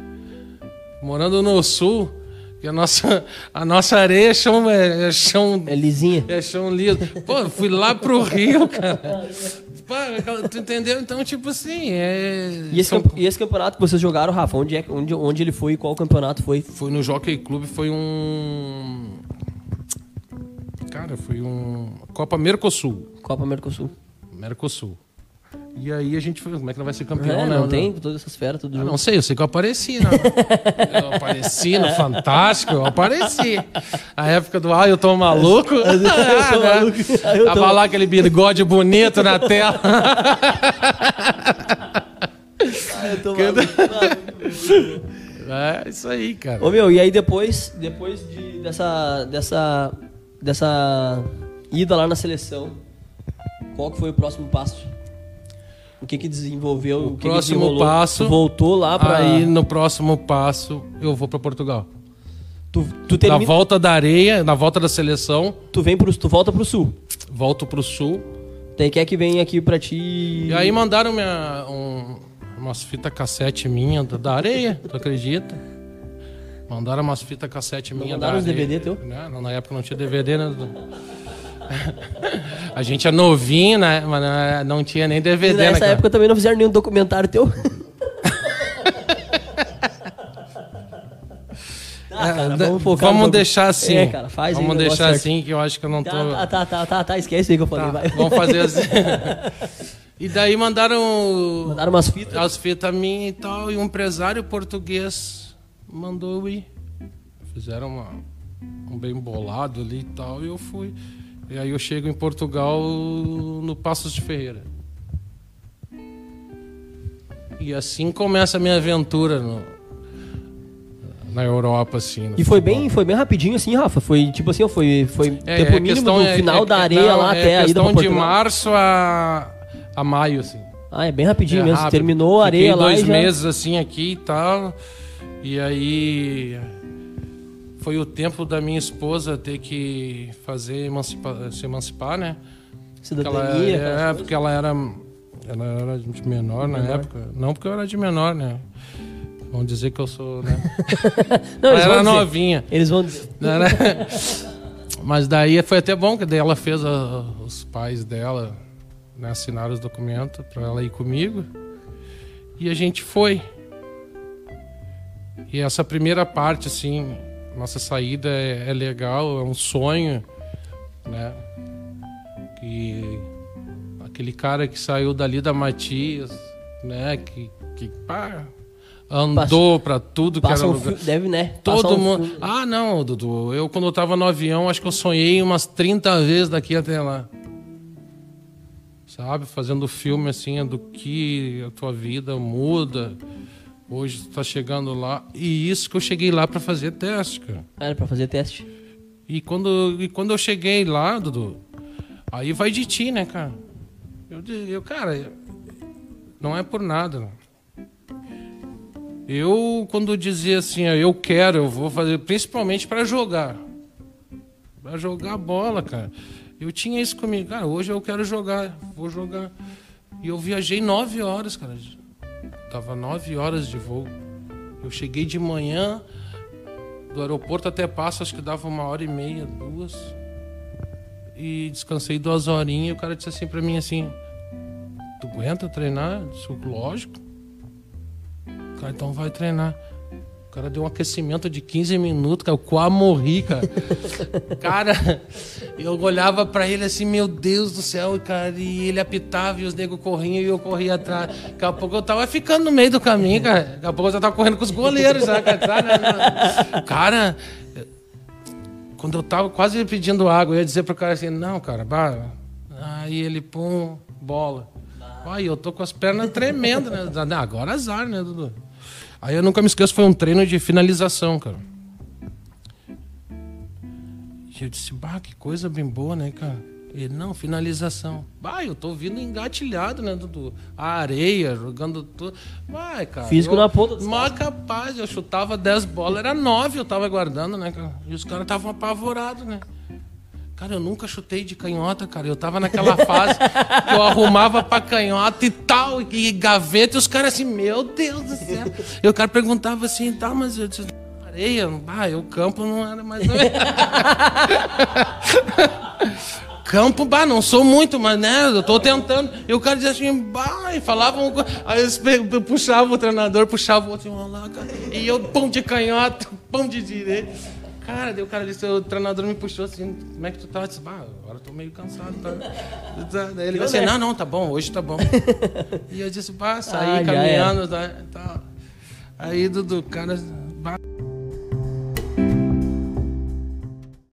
Morando no sul, que a nossa, a nossa areia é chão, é, é chão, É lisinha. é chão liso. Pô, fui lá pro Rio, cara. Pô, tu entendeu? Então, tipo assim, é. E esse, são- camp- e esse campeonato que vocês jogaram, Rafa, onde, é, onde, onde ele foi e qual campeonato foi? Foi no Jockey Club, foi um. Cara, foi um. Copa Mercosul. Copa Mercosul. Mercosul. E aí a gente foi. Como é que não vai ser campeão, É, né? não tem todas essas feras, tudo Ah, junto. não sei, eu sei que eu apareci, né? Eu apareci no Fantástico, eu apareci. A época do Ah, eu tô maluco. Eu tô né? maluco. Ah, eu tô- Tava lá aquele bigode bonito na tela. Eu tô maluco. É isso aí, cara. Ô meu, e aí depois, depois de, dessa, dessa, dessa ida lá na seleção, qual que foi o próximo passo? O que que desenvolveu? O, que que próximo desenrolou? passo- voltou lá pra... Aí no próximo passo eu vou pra Portugal. tu, tu, Na termina, volta da areia, na volta da seleção, tu, vem pro, tu volta pro sul. volto pro sul. Daí quer que venha aqui pra ti... E aí mandaram minha, um, umas fitas cassete minha da, da areia, tu acredita? Mandaram umas fitas cassete minha. mandaram uns DVD teu? Né? Não, Na época não tinha DVD, né? A gente é novinho, né? Mas não tinha nem E DVD, né? nessa época também não fizeram nenhum documentário teu. Ah, cara, vamos vamos deixar assim. É, cara, faz Vamos deixar certo. assim, que eu acho que eu não tô. Tá, tá, tá, tá, tá, tá, esquece aí que eu falei. Tá, vai. vamos fazer assim. e daí mandaram Mandaram umas fitas. as fitas minhas e tal, e um empresário português mandou eu ir. Fizeram uma, um bem bolado ali e tal, e eu fui. E aí eu chego em Portugal no Passos de Ferreira. E assim começa a minha aventura no- na Europa, assim. E foi futebol. bem, foi bem rapidinho assim, Rafa. Foi tipo assim, foi, foi É, tempo é mínimo questão- do é- final é- da é- areia lá é até a ida de março a, a maio, assim. Ah, é bem rapidinho É mesmo. rápido. Terminou a Fiquei areia lá dois e já... meses assim aqui e tal. E aí foi o tempo da minha esposa ter que fazer emancipa- se emancipar, né? Porque ela, Cidadania. é, porque ela era ela era de menor na Menor. época. Não porque eu era de menor, né? Vão dizer que eu sou, né? Não, ela era vão dizer. novinha. Eles vão dizer. Né, né? Mas daí foi até bom que daí ela fez a- os pais dela né, assinaram os documentos para ela ir comigo e a gente foi. E essa primeira parte, assim, nossa saída é, é legal, é um sonho, né? Que aquele cara que saiu dali da Matias, né? Que, que pá, andou para tudo que era um lugar. deve, né? Todo um mundo. Ah, não, Dudu. Eu, quando eu tava no avião, acho que eu sonhei umas 30 vezes daqui até lá. Sabe? Fazendo filme assim, do que a tua vida muda. Hoje tu tá chegando lá. E isso que eu cheguei lá para fazer teste, cara. Era pra fazer teste. E quando, e quando eu cheguei lá, Dudu, aí vai de ti, né, cara? Eu, eu cara, não é por nada. Eu, quando dizia assim, eu quero, eu vou fazer, principalmente para jogar. Pra jogar bola, cara. Eu tinha isso comigo. Cara, hoje eu quero jogar, vou jogar. E eu viajei nove horas, cara. Tava nove horas de voo. Eu cheguei de manhã, do aeroporto até Passo, acho que dava uma hora e meia, duas. E descansei duas horinhas e o cara disse assim pra mim assim, tu aguenta treinar? Eu disse, lógico. O cara, então vai treinar. O cara deu um aquecimento de 15 minutos, cara. Eu quase morri, cara. cara, eu olhava pra ele assim, meu Deus do céu, cara. E ele apitava e os negros corriam e eu corria atrás. Daqui a pouco eu tava ficando no meio do caminho, cara. Daqui a pouco eu já tava correndo com os goleiros, já, cara. Sabe? Cara, quando eu tava quase pedindo água, eu ia dizer pro cara assim, não, cara, bah. Aí ele, pum, bola. Aí eu tô com as pernas tremendo, né? Agora azar, né, Dudu? Aí eu nunca me esqueço, foi um treino de finalização, cara. E eu disse, bah, que coisa bem boa, né, cara? Ele, não, finalização. Bah, eu tô vindo engatilhado, né, Dudu? A areia, jogando tudo. Vai, cara. Físico eu, na ponta dos Mas capaz, eu chutava 10 bolas, era 9 eu tava guardando, né, cara? E os caras estavam apavorados, né? Cara, eu nunca chutei de canhota, cara. Eu tava naquela fase que eu arrumava pra canhota e tal, e gaveta, e os caras assim, meu Deus do céu. E o cara perguntava assim, tá, mas eu disse, areia, ah, o campo não era mais. Campo, bah, não sou muito, mas né, eu tô tentando. E o cara dizia assim, bah, e falavam. Aí eles pe- puxavam o treinador, puxava o outro, eu. E eu, pão de canhota, pão de direito. Cara, daí o cara disse, o treinador me puxou assim, como é que tu tá? Eu disse, bah, agora eu tô meio cansado, tá? Daí ele disse, não, não, tá bom, hoje tá bom. E eu disse, bah, saí Ah, caminhando, tá, tá. Aí, Dudu, cara, bah,